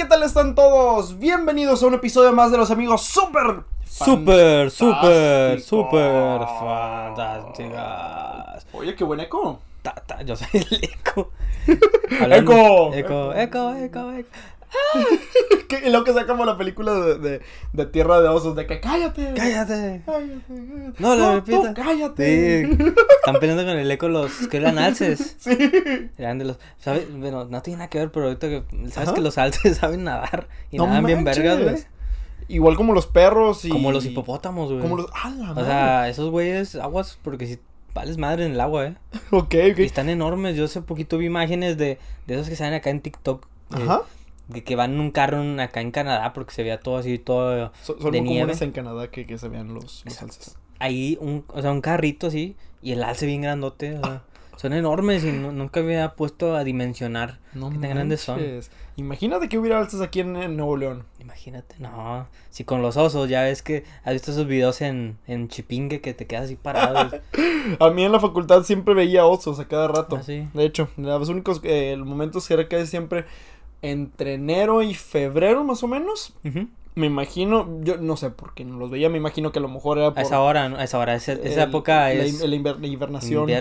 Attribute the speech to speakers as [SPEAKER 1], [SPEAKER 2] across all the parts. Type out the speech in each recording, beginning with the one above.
[SPEAKER 1] ¿qué tal están todos? Bienvenidos a un episodio más de los amigos super
[SPEAKER 2] Super, super, super fantásticas.
[SPEAKER 1] Oye, qué buen eco.
[SPEAKER 2] Ta, ta, yo soy el eco.
[SPEAKER 1] Eco.
[SPEAKER 2] Eco, eco, eco, eco.
[SPEAKER 1] Que- y lo que sea como la película de, de, de Tierra de Osos, de que cállate.
[SPEAKER 2] Cállate.
[SPEAKER 1] Cállate. cállate.
[SPEAKER 2] No, lo repita.
[SPEAKER 1] cállate.
[SPEAKER 2] Sí. Están peleando con el eco los que eran alces.
[SPEAKER 1] Sí.
[SPEAKER 2] Eran de los. ¿Sabes? Bueno, no tiene nada que ver, pero ahorita que. ¿Sabes
[SPEAKER 1] Ajá.
[SPEAKER 2] que los alces saben nadar? Y
[SPEAKER 1] No
[SPEAKER 2] nadan bien vergas, güey.
[SPEAKER 1] Igual como los perros y.
[SPEAKER 2] Como los hipopótamos, güey.
[SPEAKER 1] Como los. ¡Ah, la
[SPEAKER 2] O
[SPEAKER 1] madre!
[SPEAKER 2] sea, esos güeyes, aguas, porque si vales madre en el agua, eh.
[SPEAKER 1] ok, ok.
[SPEAKER 2] Y están enormes. Yo hace poquito vi imágenes de, de esos que salen acá en TikTok. eh,
[SPEAKER 1] Ajá.
[SPEAKER 2] De que van en un carro en- acá en Canadá porque se veía todo así, todo
[SPEAKER 1] Son, son
[SPEAKER 2] de
[SPEAKER 1] muy
[SPEAKER 2] nieve.
[SPEAKER 1] comunes en Canadá que, que se vean los, los alces.
[SPEAKER 2] ahí, un, o sea, un carrito así y el alce bien grandote. o sea, son enormes y nu- nunca había puesto a dimensionar
[SPEAKER 1] No
[SPEAKER 2] qué tan grandes son.
[SPEAKER 1] Imagínate que hubiera alces aquí en, en Nuevo León.
[SPEAKER 2] Imagínate, no. Si con los osos, ya ves que has visto esos videos en, en Chipingue que te quedas así parado.
[SPEAKER 1] A mí en la facultad siempre veía osos a cada rato.
[SPEAKER 2] Ah, sí.
[SPEAKER 1] De hecho, los únicos eh, momentos que era casi siempre entre enero y febrero más o menos. Me imagino, yo no sé por qué no los veía, me imagino que a lo mejor era
[SPEAKER 2] A
[SPEAKER 1] por
[SPEAKER 2] esa hora, ¿no? A esa hora, esa, esa
[SPEAKER 1] el-
[SPEAKER 2] época
[SPEAKER 1] la,
[SPEAKER 2] es...
[SPEAKER 1] in- la inver-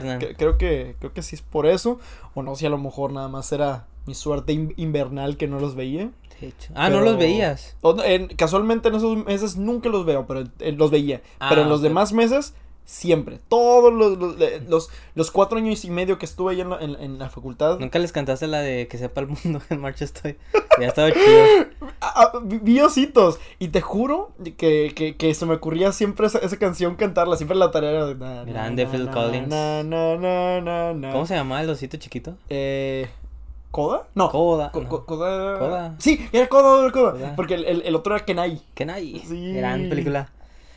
[SPEAKER 1] la. Que- creo que creo que sí es por eso o no, si a lo mejor nada más era mi suerte in- invernal que no los veía.
[SPEAKER 2] de hecho. Ah, no los veías.
[SPEAKER 1] O no, en- casualmente en esos meses nunca los veo, pero eh, los veía. pero
[SPEAKER 2] Ah,
[SPEAKER 1] en los
[SPEAKER 2] ok.
[SPEAKER 1] demás meses, siempre. Todos los, los, los, los cuatro años y medio que estuve ahí en la, en- en la facultad.
[SPEAKER 2] Nunca les cantaste la de que sepa el mundo en marcha estoy. Ya estaba chido.
[SPEAKER 1] ah, ah, ositos. Y te juro que, que, que se me ocurría siempre esa, esa canción cantarla. Siempre la tarea era de. na,
[SPEAKER 2] Grande
[SPEAKER 1] na,
[SPEAKER 2] Phil
[SPEAKER 1] na,
[SPEAKER 2] Collins. ¿Cómo se llamaba el osito chiquito?
[SPEAKER 1] Eh, ¿Coda? No.
[SPEAKER 2] Coda.
[SPEAKER 1] Co-
[SPEAKER 2] no.
[SPEAKER 1] co- Coda.
[SPEAKER 2] Coda.
[SPEAKER 1] Sí, era Coda, era Coda.
[SPEAKER 2] Coda.
[SPEAKER 1] Porque el, el, el otro era Kenai.
[SPEAKER 2] Kenai.
[SPEAKER 1] Sí.
[SPEAKER 2] Gran película.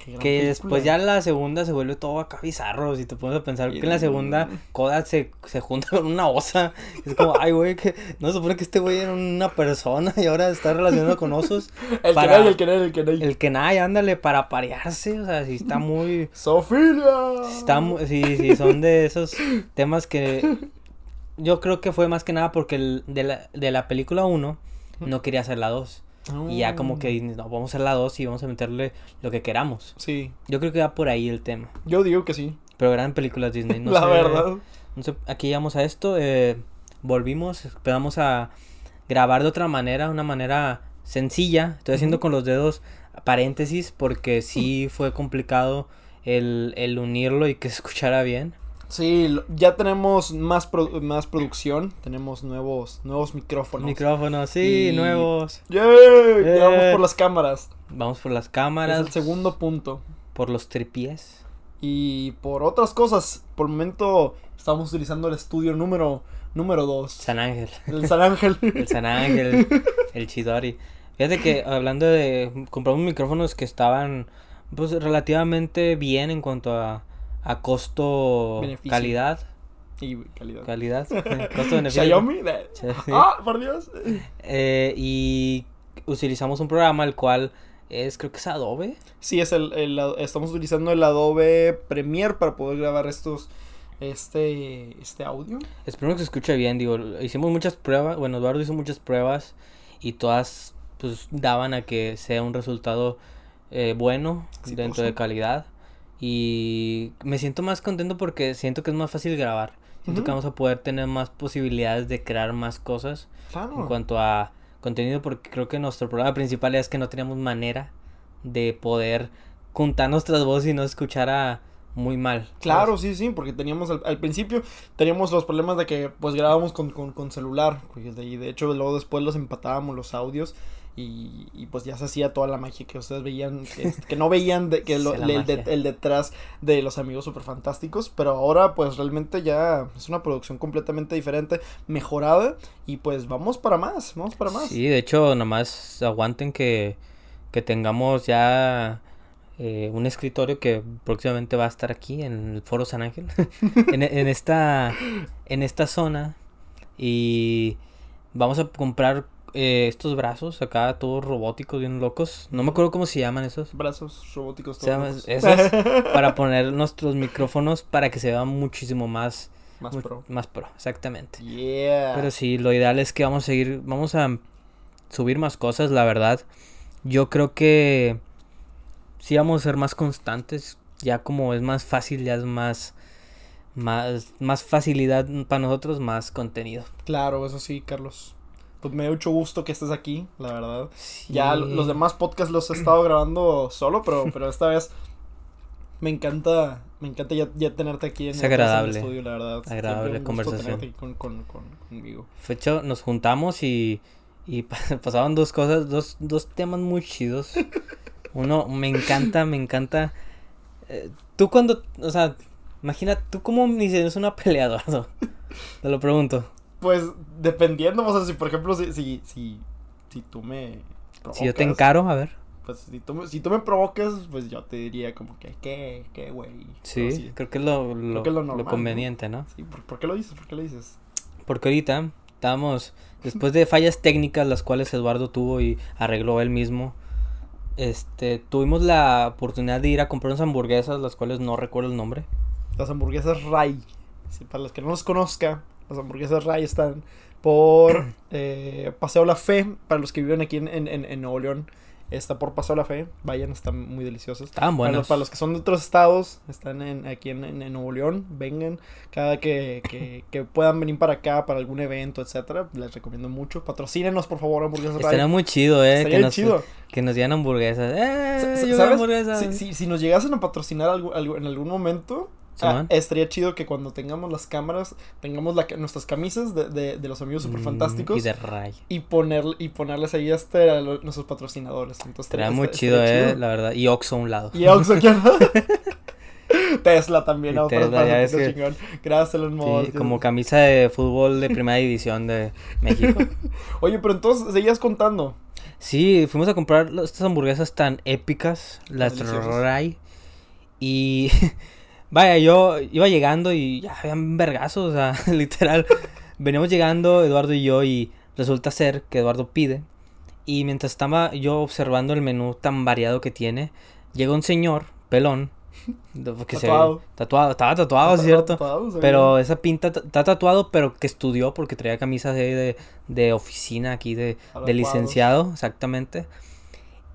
[SPEAKER 1] Qué
[SPEAKER 2] Que
[SPEAKER 1] película.
[SPEAKER 2] después ya la segunda se vuelve todo acá bizarro. Si te pones a pensar que en la segunda Koda se, se junta con una osa. Es como, ay, güey, que no se supone que este güey era una persona y ahora está relacionado con osos.
[SPEAKER 1] El
[SPEAKER 2] para-
[SPEAKER 1] Kenai, el Kenai, el Kenai.
[SPEAKER 2] El Kenai, ándale, para parearse. O sea, si está muy.
[SPEAKER 1] Sofilia.
[SPEAKER 2] si Está mu- sí, sí, son de esos temas que. Yo creo que fue más que nada porque el, de, la, de la película 1 no quería hacer la 2. Y ya como que
[SPEAKER 1] Mm.
[SPEAKER 2] no, vamos a hacer la 2 y vamos a meterle lo que queramos.
[SPEAKER 1] Sí,
[SPEAKER 2] Yo creo que va por ahí el tema.
[SPEAKER 1] yo digo que sí.
[SPEAKER 2] Pero gran película Disney. No
[SPEAKER 1] la
[SPEAKER 2] sé,
[SPEAKER 1] verdad.
[SPEAKER 2] No sé, aquí llegamos a esto. eh, volvimos, empezamos a grabar de otra manera, una manera sencilla. Estoy haciendo con los dedos paréntesis porque sí fue complicado el, el unirlo y que se escuchara bien.
[SPEAKER 1] Sí, ya tenemos más, pro- más producción. Tenemos nuevos, nuevos micrófonos.
[SPEAKER 2] Micrófonos, sí,
[SPEAKER 1] Y-
[SPEAKER 2] nuevos.
[SPEAKER 1] ¡Yay! Ya vamos
[SPEAKER 2] Eh.
[SPEAKER 1] por las cámaras.
[SPEAKER 2] Vamos por las
[SPEAKER 1] Es
[SPEAKER 2] cámaras,
[SPEAKER 1] el segundo punto.
[SPEAKER 2] por los tripiés.
[SPEAKER 1] Y por otras cosas, por el momento estamos utilizando el estudio número número 2.
[SPEAKER 2] San Ángel.
[SPEAKER 1] El San Ángel.
[SPEAKER 2] El San Ángel, el Chidori. Fíjate que hablando de. Compramos micrófonos que estaban pues relativamente bien en cuanto a, a costo
[SPEAKER 1] Beneficio.
[SPEAKER 2] calidad.
[SPEAKER 1] y calidad.
[SPEAKER 2] Calidad. costo beneficio.
[SPEAKER 1] Xiaomi. Ah, por Dios.
[SPEAKER 2] Eh, y utilizamos un programa el cual es, creo que es Adobe.
[SPEAKER 1] Sí, es el, el- estamos utilizando el Adobe Premiere para poder grabar estos este este audio.
[SPEAKER 2] Espero que se escuche bien, digo, hicimos muchas pruebas, bueno, Eduardo hizo muchas pruebas y todas pues daban a que sea un resultado eh, bueno
[SPEAKER 1] Exitoso.
[SPEAKER 2] dentro de calidad y me siento más contento porque siento que es más fácil grabar. Siento que vamos a poder tener más posibilidades de crear más cosas
[SPEAKER 1] Claro.
[SPEAKER 2] en cuanto a contenido porque creo que nuestro problema principal es que no teníamos manera de poder juntar nuestras voces y no escuchara muy mal. ¿sabes?
[SPEAKER 1] Claro, sí, sí, porque teníamos al, al principio teníamos los problemas de que pues grabábamos con, con, con celular y de, y de hecho luego después los empatábamos los audios y, y, pues ya se hacía toda la magia que ustedes veían, que, que no veían de, que lo- el, de-
[SPEAKER 2] magia.
[SPEAKER 1] el detrás de los amigos super fantásticos, pero ahora pues realmente ya es una producción completamente diferente, mejorada y pues vamos para más, vamos para más.
[SPEAKER 2] Sí, de hecho, nomás aguanten que, que tengamos ya eh, un escritorio que próximamente va a estar aquí en el Foro San Ángel, en, en esta, en esta zona. Y vamos a comprar eh, estos brazos acá, todos robóticos, bien locos. No me acuerdo cómo se llaman esos.
[SPEAKER 1] Brazos robóticos
[SPEAKER 2] Se llama-
[SPEAKER 1] todos.
[SPEAKER 2] esos para poner nuestros micrófonos para que se vean muchísimo más,
[SPEAKER 1] más pro.
[SPEAKER 2] más pro, exactamente.
[SPEAKER 1] Yeah.
[SPEAKER 2] Pero sí, lo ideal es que vamos a seguir, vamos a subir más cosas, la verdad. Yo creo que sí vamos a ser más constantes. Ya como es más fácil, ya es más, más, más facilidad para nosotros, más contenido.
[SPEAKER 1] Claro, eso sí, Carlos. Pues me da mucho gusto que estés aquí, la verdad. Ya los demás podcasts los he estado grabando solo, pero, pero esta vez me encanta, me encanta ya, ya tenerte aquí en,
[SPEAKER 2] es agradable,
[SPEAKER 1] el estudio, la verdad.
[SPEAKER 2] Agradable conversación.
[SPEAKER 1] Aquí con, con, con, conmigo.
[SPEAKER 2] De hecho, nos juntamos y, y pasaban dos cosas, dos, dos temas muy chidos. Uno, me encanta, me encanta. Eh, tú cuando, o sea, imagina, ¿tú cómo inicias una pelea, Eduardo? Te lo pregunto.
[SPEAKER 1] Pues, dependiendo, o sea, si por ejemplo, si, si, si, si tú me...
[SPEAKER 2] Provocas, si yo te encaro, a ver.
[SPEAKER 1] Pues si tú, si tú me provocas, pues yo te diría como que, ¿qué, qué, güey?
[SPEAKER 2] Sí, creo que es lo, lo, que es lo, normal, lo conveniente, ¿no?
[SPEAKER 1] Sí, ¿por, ¿por, qué lo dices? ¿Por qué lo dices?
[SPEAKER 2] Porque ahorita estábamos, después de fallas técnicas las cuales Eduardo tuvo y arregló él mismo, este, tuvimos la oportunidad de ir a comprar unas hamburguesas, las cuales no recuerdo el nombre.
[SPEAKER 1] Las hamburguesas Ray. Sí, para los que no los conozcan, las hamburguesas Ray están por eh, Paseo La Fe, para los que viven aquí en, en, en Nuevo León. Está por Paseo La Fe, vayan, están muy deliciosos.
[SPEAKER 2] Están buenos.
[SPEAKER 1] Para los, para los, que son de otros estados, están en, aquí en, en, Nuevo León, vengan. Cada que, que, que, puedan venir para acá, para algún evento, etcétera, les recomiendo mucho. Patrocínenos, por favor, hamburguesas
[SPEAKER 2] Estaría muy chido, eh. Estaría que nos, chido. Que nos dieran hamburguesas. Eh,
[SPEAKER 1] ¿Sabes? Hamburguesas. Si, si, si, nos llegasen a patrocinar algo, algo en algún momento, Ah, estaría chido que cuando tengamos las cámaras, tengamos la, nuestras camisas de, de, de los amigos super fantásticos.
[SPEAKER 2] y de Ray.
[SPEAKER 1] Y, poner, y ponerles ahí hasta a los, nuestros patrocinadores. Entonces,
[SPEAKER 2] estaría muy chido, eh, chido. la verdad. Y Oxo a un lado.
[SPEAKER 1] Y Oxo aquí al lado. Tesla también, ¿no? Tesla, ya es que... chingón. Gracias, Elon Musk.
[SPEAKER 2] Sí, como camisa de fútbol de primera división de México.
[SPEAKER 1] Oye, pero entonces, seguías contando.
[SPEAKER 2] Sí, fuimos a comprar estas hamburguesas tan épicas, las Ray. Y Vaya, yo iba llegando y ya habían vergazos, o sea, literal. Veníamos llegando Eduardo y yo y resulta ser que Eduardo pide. Y mientras estaba yo observando el menú tan variado que tiene, llega un señor, pelón, tatuado. Se, tatuado, estaba tatuado, ¿cierto? pero esa pinta está tatuado, pero que estudió porque traía camisas de, de, oficina aquí, de, de, licenciado, exactamente.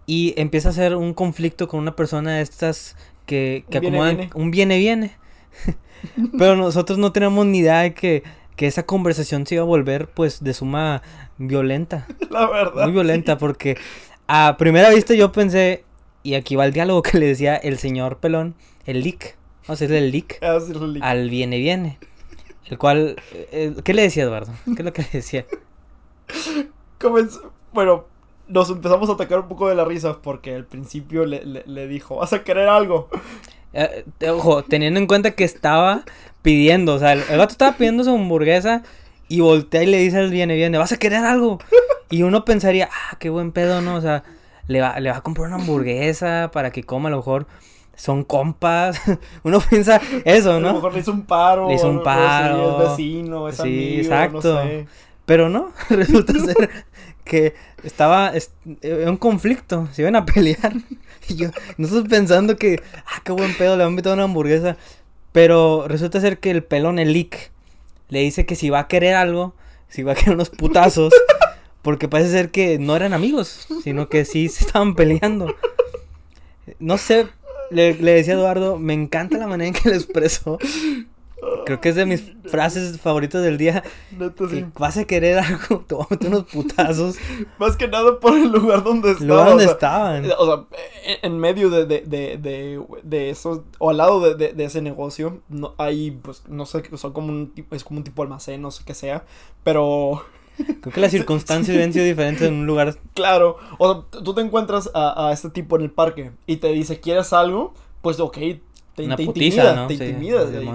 [SPEAKER 2] Y empieza a hacer un conflicto con una persona de estas que, que acomodan viene, un viene viene. Pero nosotros no tenemos ni idea de que, que, esa conversación se iba a volver pues de suma violenta.
[SPEAKER 1] La verdad.
[SPEAKER 2] Muy violenta porque a primera vista yo pensé, y aquí va el diálogo que le decía el señor Pelón, el leak. Vamos a decirle el leak.
[SPEAKER 1] Ah, el leak.
[SPEAKER 2] Al viene viene. El cual, eh, ¿qué le decía Eduardo? ¿Qué es lo que le decía?
[SPEAKER 1] Comenzó, bueno, nos empezamos a atacar un poco de la risa porque al principio le, le, dijo, ¿vas a querer algo?
[SPEAKER 2] Eh, ojo, teniendo en cuenta que estaba pidiendo, o sea, el, gato estaba pidiendo su hamburguesa y voltea y le dice al viene, viene, ¿vas a querer algo? Y uno pensaría, ah, qué buen pedo, ¿no? O sea, le va, le va a comprar una hamburguesa para que coma a lo mejor son compas. Uno piensa eso, ¿no?
[SPEAKER 1] A lo mejor le hizo un paro.
[SPEAKER 2] Le hizo un paro.
[SPEAKER 1] es vecino, es sí, amigo,
[SPEAKER 2] exacto.
[SPEAKER 1] No sé.
[SPEAKER 2] Pero no, resulta ser que estaba en un conflicto, se iban a pelear. Y yo, nosotros pensando que, ah, qué buen pedo, le han metido una hamburguesa. Pero resulta ser que el pelón, el leak, le dice que si va a querer algo, si va a querer unos putazos, porque parece ser que no eran amigos, sino que sí se estaban peleando. No sé, le, le decía a Eduardo, me encanta la manera en que le expresó. Creo que es de mis frases favoritas del día.
[SPEAKER 1] Neta, sí.
[SPEAKER 2] Vas a querer algo, te voy a meter unos putazos.
[SPEAKER 1] Más que nada por el lugar donde estaban.
[SPEAKER 2] lugar donde estaban.
[SPEAKER 1] O sea, en medio de, de, de, de, de eso, o al lado de, de, ese negocio, no, hay, pues, no sé, son como un es como un tipo almacén, no sé qué sea, pero...
[SPEAKER 2] Creo que las circunstancias deben ser diferentes en un lugar.
[SPEAKER 1] Claro, o sea, tú te encuentras a, a este tipo en el parque y te dice, ¿quieres algo? Pues ok, te,
[SPEAKER 2] Una
[SPEAKER 1] te
[SPEAKER 2] putiza,
[SPEAKER 1] intimida,
[SPEAKER 2] ¿no?
[SPEAKER 1] te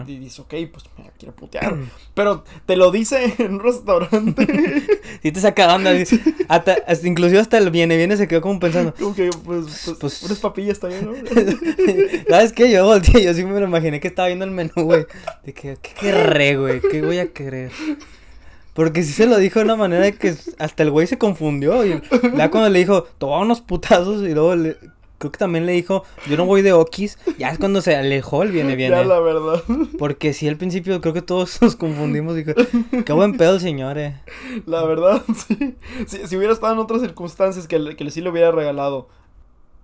[SPEAKER 2] Sí,
[SPEAKER 1] y, y dices, ok, pues me quiere putear. Pero te lo dice en un restaurante.
[SPEAKER 2] Sí te saca onda. Hasta, hasta- inclusive hasta el viene, viene se quedó como pensando.
[SPEAKER 1] como que, pues, pues,
[SPEAKER 2] Pues-
[SPEAKER 1] unas papillas también, ¿no?
[SPEAKER 2] ¿Sabes qué? Yo volteé, yo sí me lo imaginé que estaba viendo el menú, güey. De que, ¿qué querré, güey? ¿Qué voy a querer? Porque sí se lo dijo de una manera que hasta el güey se confundió. Y ya cuando le dijo, toma unos putazos y luego le- creo que también le dijo, yo no voy de Okis. Ya es cuando se alejó el viene, viene.
[SPEAKER 1] Ya, la verdad.
[SPEAKER 2] Porque sí, al principio creo que todos nos confundimos. Dije, qué buen pedo el señor, eh.
[SPEAKER 1] La verdad, sí. Si, si hubiera estado en otras circunstancias que, le- que sí le hubiera regalado,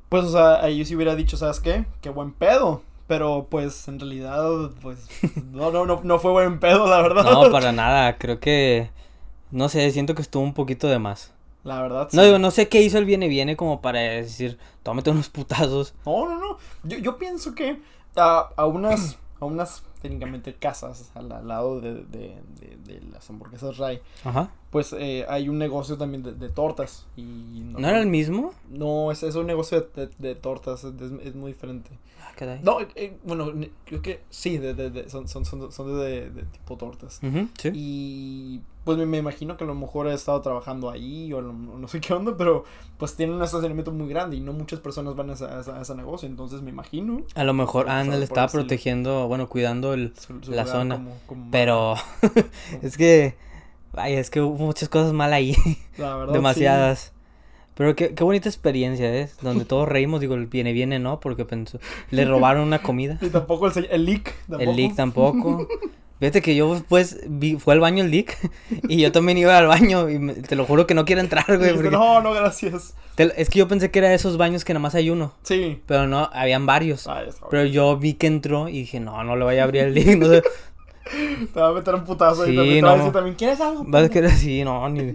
[SPEAKER 1] pues, o sea, ahí sí hubiera dicho, ¿sabes qué? Qué buen pedo. Pero, pues, en realidad, pues, no, no, no, no fue buen pedo, la verdad.
[SPEAKER 2] No, para nada. Creo que, no sé, siento que estuvo un poquito de más.
[SPEAKER 1] La verdad,
[SPEAKER 2] No digo, no sé qué hizo el viene, viene como para decir, tómate unos putazos.
[SPEAKER 1] No, no, no. Yo, yo pienso que a, a unas, a unas técnicamente casas al, al lado de, de, de, de las hamburguesas Ray,
[SPEAKER 2] Ajá.
[SPEAKER 1] Pues eh, hay un negocio también de, de tortas. Y
[SPEAKER 2] ¿No era el mismo?
[SPEAKER 1] No, es, es un negocio de, de- de tortas, es, es muy diferente.
[SPEAKER 2] Ah, caray.
[SPEAKER 1] No, eh, bueno, ne- creo que sí, de, de, de- son, son, son, son de, de tipo tortas.
[SPEAKER 2] Sí.
[SPEAKER 1] Y pues me, me imagino que a lo mejor he estado trabajando ahí o no, no sé qué onda, pero pues tienen un estacionamiento muy grande y no muchas personas van a, ese- a a ese negocio, entonces me imagino.
[SPEAKER 2] A lo mejor, ah,
[SPEAKER 1] por
[SPEAKER 2] estaba protegiendo, bueno, cuidando el...
[SPEAKER 1] su- su
[SPEAKER 2] La zona,
[SPEAKER 1] como- como-
[SPEAKER 2] Pero es que, vaya, es que hubo muchas cosas mal ahí,
[SPEAKER 1] la verdad,
[SPEAKER 2] demasiadas. Pero qué, qué bonita experiencia, ¿eh? Donde todos reímos, digo, el viene, viene, ¿no? Porque pensó, le robaron una comida.
[SPEAKER 1] sí. Y tampoco el, el leak. Tampoco.
[SPEAKER 2] El leak tampoco. Fíjate que yo después vi, fue al baño el leak y yo también iba al baño y me- te lo juro que no quiero entrar, güey. Porque-
[SPEAKER 1] No, no, gracias.
[SPEAKER 2] te- es que yo pensé que era de esos baños que nada más hay uno,
[SPEAKER 1] Sí.
[SPEAKER 2] pero no, habían varios.
[SPEAKER 1] Está
[SPEAKER 2] Pero yo vi que entró y dije, no, no le voy a abrir el leak, no sé.
[SPEAKER 1] Te va a meter un putazo
[SPEAKER 2] Sí,
[SPEAKER 1] y también te va a
[SPEAKER 2] no.
[SPEAKER 1] decir también, ¿quieres algo?
[SPEAKER 2] Vas a querer así, no, ni...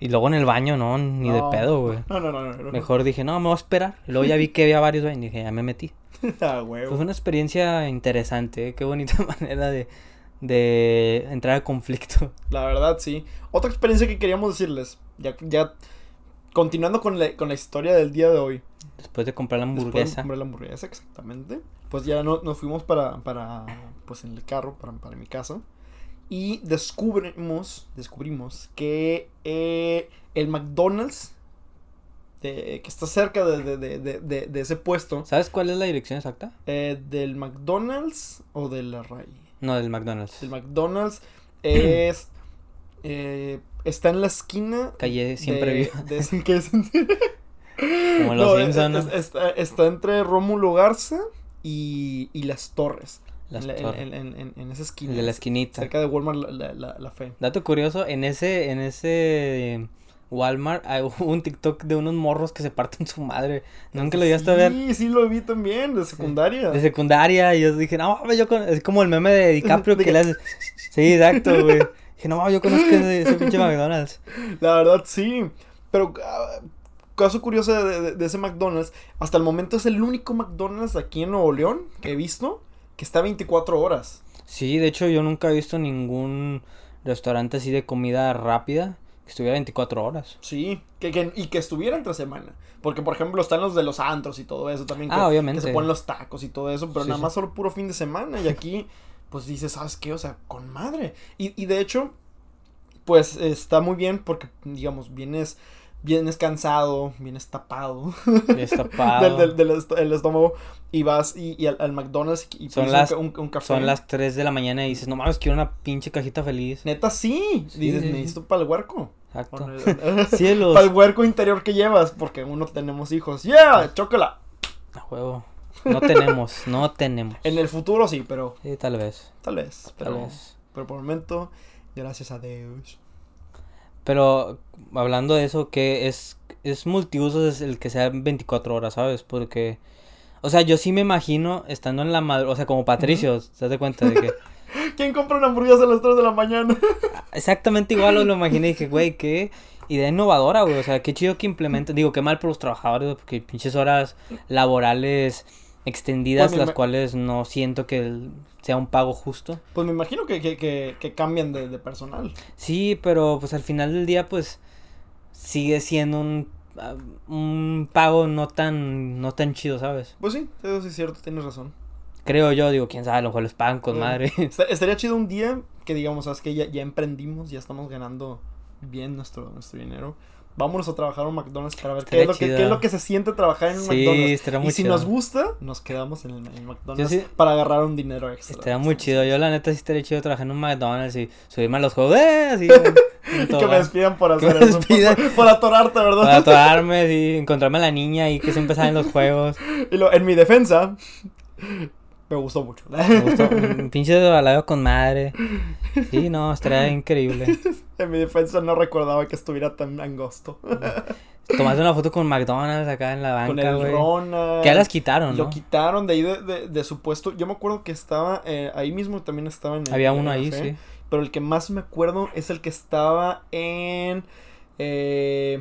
[SPEAKER 2] Y luego en el baño, no, ni de
[SPEAKER 1] No.
[SPEAKER 2] pedo, güey.
[SPEAKER 1] No, no, no, no. no.
[SPEAKER 2] Mejor dije, no, me voy a esperar. Y luego ya vi que había varios baños y dije, ya me metí.
[SPEAKER 1] Ah, huevo.
[SPEAKER 2] fue una experiencia interesante, ¿eh? qué bonita manera de, de entrar al conflicto.
[SPEAKER 1] La verdad, sí. Otra experiencia que queríamos decirles, ya, ya continuando con la, con la historia del día de hoy.
[SPEAKER 2] Después de comprar la
[SPEAKER 1] Después de
[SPEAKER 2] hamburguesa.
[SPEAKER 1] comprar la hamburguesa, exactamente. Pues ya no, nos fuimos para, para, pues en el carro, para, para mi casa. Y descubrimos, descubrimos que eh, el McDonald's, de- que está cerca de, de, de, de, de- de ese puesto,
[SPEAKER 2] ¿Sabes cuál es la dirección exacta?
[SPEAKER 1] eh, del McDonald's o de la RAI.
[SPEAKER 2] No, del McDonald's.
[SPEAKER 1] El McDonald's es, eh, está en la esquina
[SPEAKER 2] Calle siempre viva.
[SPEAKER 1] de-
[SPEAKER 2] Como los
[SPEAKER 1] No,
[SPEAKER 2] Simpson,
[SPEAKER 1] es-
[SPEAKER 2] ¿no?
[SPEAKER 1] es- está, está entre Rómulo Garza y, y Las Torres.
[SPEAKER 2] Las
[SPEAKER 1] en, la-
[SPEAKER 2] Torres.
[SPEAKER 1] en- en- en- en esa esquina.
[SPEAKER 2] De la esquinita.
[SPEAKER 1] Cerca de Walmart La, la, la- Fe.
[SPEAKER 2] Dato curioso, en ese, en ese Walmart hay un TikTok de unos morros que se parten su madre. Nunca lo llegaste a ver.
[SPEAKER 1] Sí, sí lo vi también, de secundaria.
[SPEAKER 2] De secundaria, y yo dije, no, mames, yo con... es como el meme de DiCaprio que le hace. Sí, exacto, güey. Dije, no, yo conozco ese, ese pinche McDonald's.
[SPEAKER 1] La verdad, sí. Pero, ah, caso curioso de, de- de ese McDonald's, hasta el momento es el único McDonald's aquí en Nuevo León que he visto que está 24 horas.
[SPEAKER 2] Sí, de hecho, yo nunca he visto ningún restaurante así de comida rápida que estuviera 24 horas.
[SPEAKER 1] Sí, que, que- y que estuviera entre semana. Porque, por ejemplo, están los de los antros y todo eso también. Que,
[SPEAKER 2] Ah, obviamente.
[SPEAKER 1] Que se ponen los tacos y todo eso, pero
[SPEAKER 2] Sí,
[SPEAKER 1] nada
[SPEAKER 2] sí.
[SPEAKER 1] más solo puro fin de semana. Y aquí, pues dices, ¿sabes qué? O sea, con madre. Y, y de hecho, pues está muy bien porque, digamos, vienes, vienes cansado, vienes tapado
[SPEAKER 2] Destapado.
[SPEAKER 1] del, del, del est- el estómago y vas y, y al, al McDonald's y
[SPEAKER 2] Son
[SPEAKER 1] pides
[SPEAKER 2] las-
[SPEAKER 1] un, ca- un- un café.
[SPEAKER 2] Son las 3 de la mañana y dices, no mames, quiero una pinche cajita feliz.
[SPEAKER 1] Neta, sí.
[SPEAKER 2] Sí,
[SPEAKER 1] dices,
[SPEAKER 2] sí,
[SPEAKER 1] necesito para el huerco.
[SPEAKER 2] Exacto.
[SPEAKER 1] Para
[SPEAKER 2] Cielos.
[SPEAKER 1] el huerco interior que llevas, porque uno tenemos hijos. ¡Yeah! ¡Chócala!
[SPEAKER 2] A huevo. No tenemos, no tenemos.
[SPEAKER 1] En el futuro sí, pero
[SPEAKER 2] Sí, tal vez.
[SPEAKER 1] tal vez. Pero,
[SPEAKER 2] Tal vez.
[SPEAKER 1] pero por el momento, gracias a Dios.
[SPEAKER 2] Pero hablando de eso, que es, es multiuso es el que sea 24 horas, ¿sabes? Porque, o sea, yo sí me imagino estando en la madre, o sea, como Patricio, ¿te das de cuenta de que
[SPEAKER 1] ¿Quién compra una hamburguesa a las 3 de la mañana?
[SPEAKER 2] exactamente igual lo, lo imaginé y dije, güey, qué idea innovadora, güey, o sea, qué chido que implementen, digo, qué mal por los trabajadores, güey, porque pinches horas laborales extendidas,
[SPEAKER 1] Pues
[SPEAKER 2] las cuales no siento que sea un pago justo.
[SPEAKER 1] Pues me imagino que, que, que, que cambian de, de personal.
[SPEAKER 2] Sí, pero pues al final del día pues sigue siendo un, ah, un pago no tan no tan chido, ¿sabes?
[SPEAKER 1] Pues sí, eso sí es cierto, tienes razón.
[SPEAKER 2] Creo yo, digo, quién sabe, a lo mejor les pagan con madre.
[SPEAKER 1] Est- Estaría chido un día que digamos, sabes que ya, ya emprendimos, ya estamos ganando bien nuestro, nuestro dinero, vámonos a trabajar a un McDonald's para ver qué es, lo que, qué es lo que se siente trabajar en un
[SPEAKER 2] Sí,
[SPEAKER 1] McDonald's. Y si
[SPEAKER 2] chido.
[SPEAKER 1] nos gusta, nos quedamos en el, en McDonald's
[SPEAKER 2] sí-
[SPEAKER 1] para agarrar un dinero extra.
[SPEAKER 2] Estaría muy chido. Yo, la neta, sí estaría chido trabajar en un McDonald's y subirme a los juegos. ¡Eh! Así,
[SPEAKER 1] Y que me despidan por hacer eso. Por, por atorarte, ¿verdad?
[SPEAKER 2] Para atorarme, sí, encontrarme a la niña ahí que siempre sale en los juegos.
[SPEAKER 1] Y lo, en mi defensa, me gustó mucho.
[SPEAKER 2] Me gustó. Un pinche balado con madre. Sí, no, estaría increíble.
[SPEAKER 1] en mi defensa no recordaba que estuviera tan angosto.
[SPEAKER 2] Tomaste una foto con McDonald's acá en la
[SPEAKER 1] Con
[SPEAKER 2] banca,
[SPEAKER 1] el
[SPEAKER 2] güey.
[SPEAKER 1] Ronald.
[SPEAKER 2] Que ya las quitaron,
[SPEAKER 1] Lo
[SPEAKER 2] ¿no?
[SPEAKER 1] quitaron de ahí de, de, de su puesto. Yo me acuerdo que estaba eh, ahí mismo también estaba en el-
[SPEAKER 2] Había uno
[SPEAKER 1] el
[SPEAKER 2] ahí,
[SPEAKER 1] café,
[SPEAKER 2] sí.
[SPEAKER 1] Pero el que más me acuerdo es el que estaba en eh,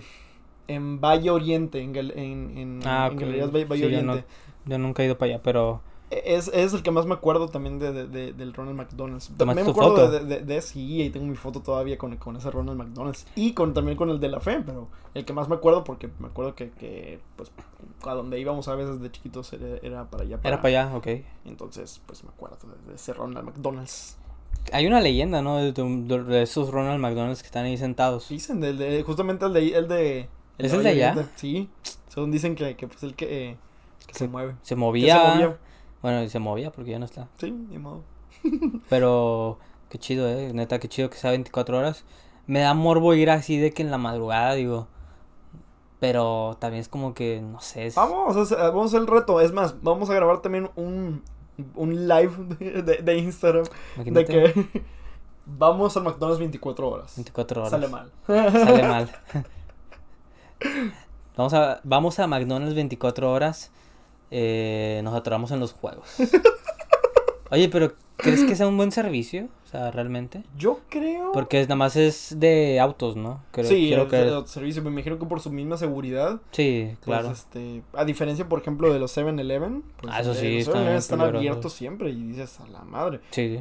[SPEAKER 1] en Valle Oriente, en, en, en,
[SPEAKER 2] Ah,
[SPEAKER 1] en. Galerías Valle, Valle
[SPEAKER 2] Sí, yo no-
[SPEAKER 1] Oriente.
[SPEAKER 2] Yo nunca he ido para allá, pero
[SPEAKER 1] Es, es el que más me acuerdo también de, de- de- del Ronald McDonald's.
[SPEAKER 2] ¿Tomaste
[SPEAKER 1] También me acuerdo
[SPEAKER 2] foto?
[SPEAKER 1] de, de, y ahí tengo mi foto todavía con, con ese Ronald McDonald's. Y con, también con el de la fe, pero el que más me acuerdo, porque me acuerdo que, que pues, a donde íbamos a veces de chiquitos era, era para allá.
[SPEAKER 2] era para allá, ok.
[SPEAKER 1] Entonces, pues me acuerdo de, ese Ronald McDonald's.
[SPEAKER 2] Hay una leyenda, ¿no? De, de- esos Ronald McDonald's que están ahí sentados.
[SPEAKER 1] Dicen, del de, justamente el de... El de
[SPEAKER 2] ¿Es el de allá?
[SPEAKER 1] Sí, según dicen que, que pues el que, eh, que se mueve.
[SPEAKER 2] Se
[SPEAKER 1] Que
[SPEAKER 2] movía.
[SPEAKER 1] se movió.
[SPEAKER 2] Bueno, se movía porque ya no está.
[SPEAKER 1] Sí, ni modo.
[SPEAKER 2] Pero qué chido, eh. Neta, qué chido que sea 24 horas. Me da morbo ir así de que en la madrugada, digo. Pero también es como que, no sé. es-
[SPEAKER 1] Vamos a, hacer, vamos a hacer el reto. Es más, vamos a grabar también un, un live de, de- de Instagram.
[SPEAKER 2] imagínate,
[SPEAKER 1] De que vamos al McDonald's 24 horas.
[SPEAKER 2] 24 horas.
[SPEAKER 1] Sale mal.
[SPEAKER 2] Sale mal. vamos, a, vamos a McDonald's 24 horas. Eh, nos atoramos en los juegos. Oye, pero ¿crees que sea un buen servicio? O sea, realmente.
[SPEAKER 1] Yo creo.
[SPEAKER 2] Porque es, nada más es de autos, ¿no? Creo,
[SPEAKER 1] sí, el,
[SPEAKER 2] creer.
[SPEAKER 1] el servicio. Me imagino que por su misma seguridad.
[SPEAKER 2] Sí,
[SPEAKER 1] Pues,
[SPEAKER 2] claro.
[SPEAKER 1] este, a diferencia, por ejemplo, de los 7-Eleven. Pues,
[SPEAKER 2] Ah, eso sí,
[SPEAKER 1] eh, Los
[SPEAKER 2] están
[SPEAKER 1] 7-Eleven están
[SPEAKER 2] peligrosos.
[SPEAKER 1] abiertos siempre y dices a la madre.
[SPEAKER 2] Sí.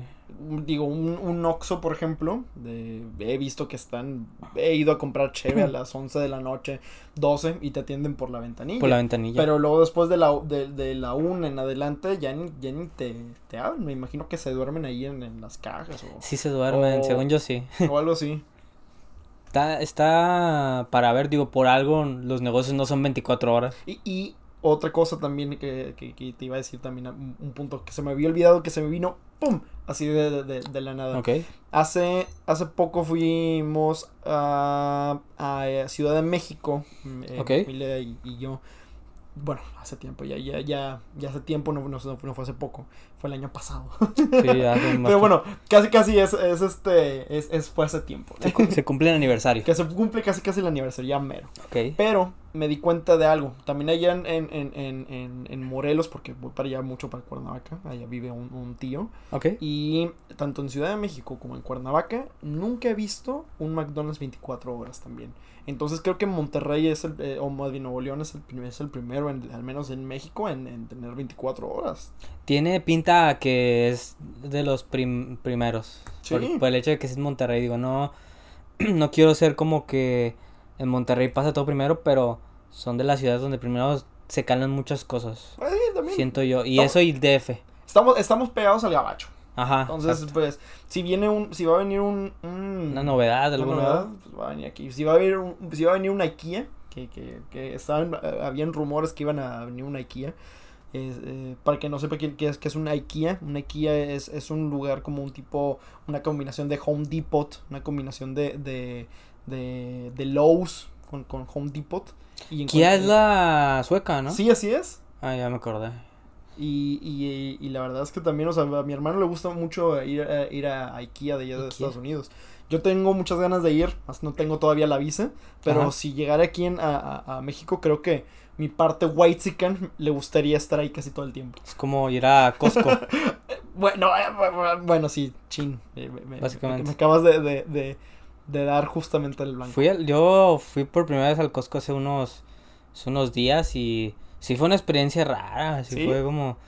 [SPEAKER 1] Digo, un, un Oxxo, por ejemplo, de, he visto que están, he ido a comprar cheve a las 11 de la noche, 12, y te atienden por la ventanilla.
[SPEAKER 2] Por la ventanilla.
[SPEAKER 1] Pero luego después de la, de, de la 1 en adelante ya ni, ya ni te, te hablan. Me imagino que se duermen ahí en, en las cajas o,
[SPEAKER 2] Sí se duermen,
[SPEAKER 1] O-
[SPEAKER 2] según yo sí.
[SPEAKER 1] o algo así.
[SPEAKER 2] Está, está para ver, digo, por algo los negocios no son 24 horas.
[SPEAKER 1] Y, y otra cosa también que, que, que te iba a decir también, un, un punto que se me había olvidado que se me vino, ¡pum! Así de, de, de- la nada. Hace, hace poco fuimos a, a Ciudad de México, mm, eh,
[SPEAKER 2] Ok.
[SPEAKER 1] mi familia y, y yo. Bueno, hace tiempo, ya, ya, ya, ya hace tiempo, no, no, no fue hace poco, fue el año pasado.
[SPEAKER 2] Sí, son más-
[SPEAKER 1] Pero bueno, casi casi es, es este, es, es fue hace tiempo.
[SPEAKER 2] Se, cu- se cumple el aniversario.
[SPEAKER 1] que se cumple casi casi el aniversario, ya mero.
[SPEAKER 2] Ok.
[SPEAKER 1] Pero me di cuenta de algo. También allá en, en, en, en, en- Morelos, porque voy para allá mucho para Cuernavaca, allá vive un, un tío.
[SPEAKER 2] Ok.
[SPEAKER 1] Y tanto en Ciudad de México como en Cuernavaca, nunca he visto un McDonald's 24 horas también. Entonces creo que Monterrey es el, eh, o más bien Nuevo León es el, es el primero, en- al menos en México, en, en tener 24 horas.
[SPEAKER 2] Tiene pinta que es de los prim- primeros.
[SPEAKER 1] Sí.
[SPEAKER 2] Por, por el hecho de que es en Monterrey. Digo, no, no quiero ser como que en Monterrey pasa todo primero, pero son de las ciudades donde primero se calan muchas cosas.
[SPEAKER 1] Pues, también.
[SPEAKER 2] Siento yo. Y eso y DF.
[SPEAKER 1] Estamos, estamos pegados al gabacho.
[SPEAKER 2] Ajá.
[SPEAKER 1] Entonces,
[SPEAKER 2] exacto.
[SPEAKER 1] pues, si viene un, si va a venir un, un-
[SPEAKER 2] Una novedad, de
[SPEAKER 1] una
[SPEAKER 2] algún
[SPEAKER 1] novedad, pues va a venir aquí. Si va a venir un, si va a venir una IKEA, que, que, que estaban, eh, habían rumores que iban a venir una IKEA. Es, eh, para que no sepa qué, qué es, qué es una IKEA, una IKEA es, es un lugar como un tipo, una combinación de Home Depot, una combinación de, de, de, de Lowe's con, con Home Depot. Y encuentra-
[SPEAKER 2] es la sueca, ¿no?
[SPEAKER 1] Sí, así es.
[SPEAKER 2] Ah, ya me acordé.
[SPEAKER 1] Y, y, y la verdad es que también, o sea, a mi hermano le gusta mucho ir, a- ir a IKEA de allá de
[SPEAKER 2] Ikea.
[SPEAKER 1] Estados Unidos. Yo tengo muchas ganas de ir, más no tengo todavía la visa, pero
[SPEAKER 2] Ajá.
[SPEAKER 1] si llegara aquí en, a, a- a México, creo que mi parte whitezican le gustaría estar ahí casi todo el tiempo.
[SPEAKER 2] Es como ir a Costco.
[SPEAKER 1] Bueno, eh, bu- bu- bueno, sí, chin. eh, me, me-
[SPEAKER 2] Básicamente.
[SPEAKER 1] Me, acabas de, de, de, de dar justamente el blanco.
[SPEAKER 2] fui al- yo fui por primera vez al Costco hace unos, hace unos días y sí fue una experiencia rara. Así
[SPEAKER 1] ¿Sí?
[SPEAKER 2] fue como.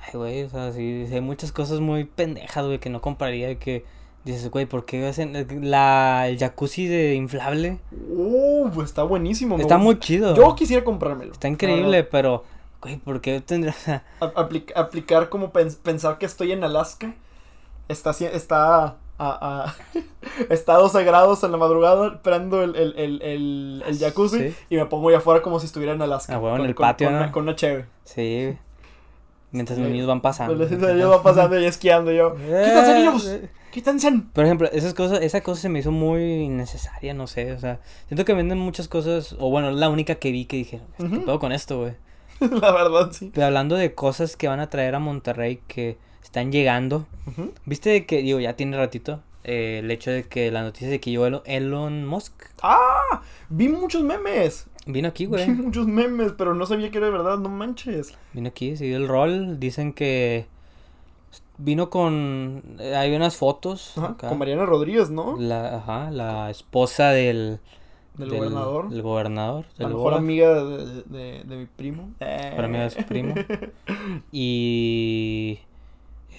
[SPEAKER 2] Ay, güey, o sea, sí, sí hay muchas cosas muy pendejas, güey, que no compraría. y Que dices, güey, ¿por qué hacen la, el jacuzzi de inflable?
[SPEAKER 1] Uh, pues está buenísimo.
[SPEAKER 2] Está muy chido.
[SPEAKER 1] Yo quisiera comprármelo.
[SPEAKER 2] Está increíble, pero, güey, ¿por qué sea,
[SPEAKER 1] A- apli- aplicar como pens- pensar que estoy en Alaska. Está, está a, a está a 12 grados en la madrugada, prendo el, el, el, el, el jacuzzi
[SPEAKER 2] Sí.
[SPEAKER 1] y me pongo allá afuera como si estuviera en Alaska.
[SPEAKER 2] Ah, huevo, en
[SPEAKER 1] con-
[SPEAKER 2] el
[SPEAKER 1] con-
[SPEAKER 2] patio,
[SPEAKER 1] con,
[SPEAKER 2] ¿no?
[SPEAKER 1] una, con una cheve.
[SPEAKER 2] Sí. Mientras
[SPEAKER 1] Sí.
[SPEAKER 2] los niños van pasando.
[SPEAKER 1] Pues, yo va pasando y esquiando yo. ¡Quítense, niños!
[SPEAKER 2] Eh,
[SPEAKER 1] ¡Quítense!
[SPEAKER 2] Por ejemplo, esas cosas, esa cosa se me hizo muy innecesaria, no sé, o sea, siento que venden muchas cosas, o bueno, es la única que vi que dije, ¿qué
[SPEAKER 1] Ujú.
[SPEAKER 2] pedo con esto, güey?
[SPEAKER 1] La verdad, sí.
[SPEAKER 2] Pero hablando de cosas que van a traer a Monterrey que están llegando. ¿viste que, digo, ya tiene ratito, eh, el hecho de que la noticia de que yo, Elon, Elon Musk,
[SPEAKER 1] ¡Ah! Vi muchos memes.
[SPEAKER 2] vino aquí,
[SPEAKER 1] Vi
[SPEAKER 2] güey,
[SPEAKER 1] muchos memes, pero no sabía que era de verdad, no manches.
[SPEAKER 2] vino aquí, siguió el rol, dicen que vino con, eh, hay unas fotos,
[SPEAKER 1] Ajá,
[SPEAKER 2] acá,
[SPEAKER 1] Con Mariana Rodríguez, ¿no?
[SPEAKER 2] la, ajá, la esposa del...
[SPEAKER 1] Del, gobernador.
[SPEAKER 2] Del gobernador.
[SPEAKER 1] La
[SPEAKER 2] del
[SPEAKER 1] mejor amiga de, de, de mi primo.
[SPEAKER 2] Mejor amiga de su primo. Y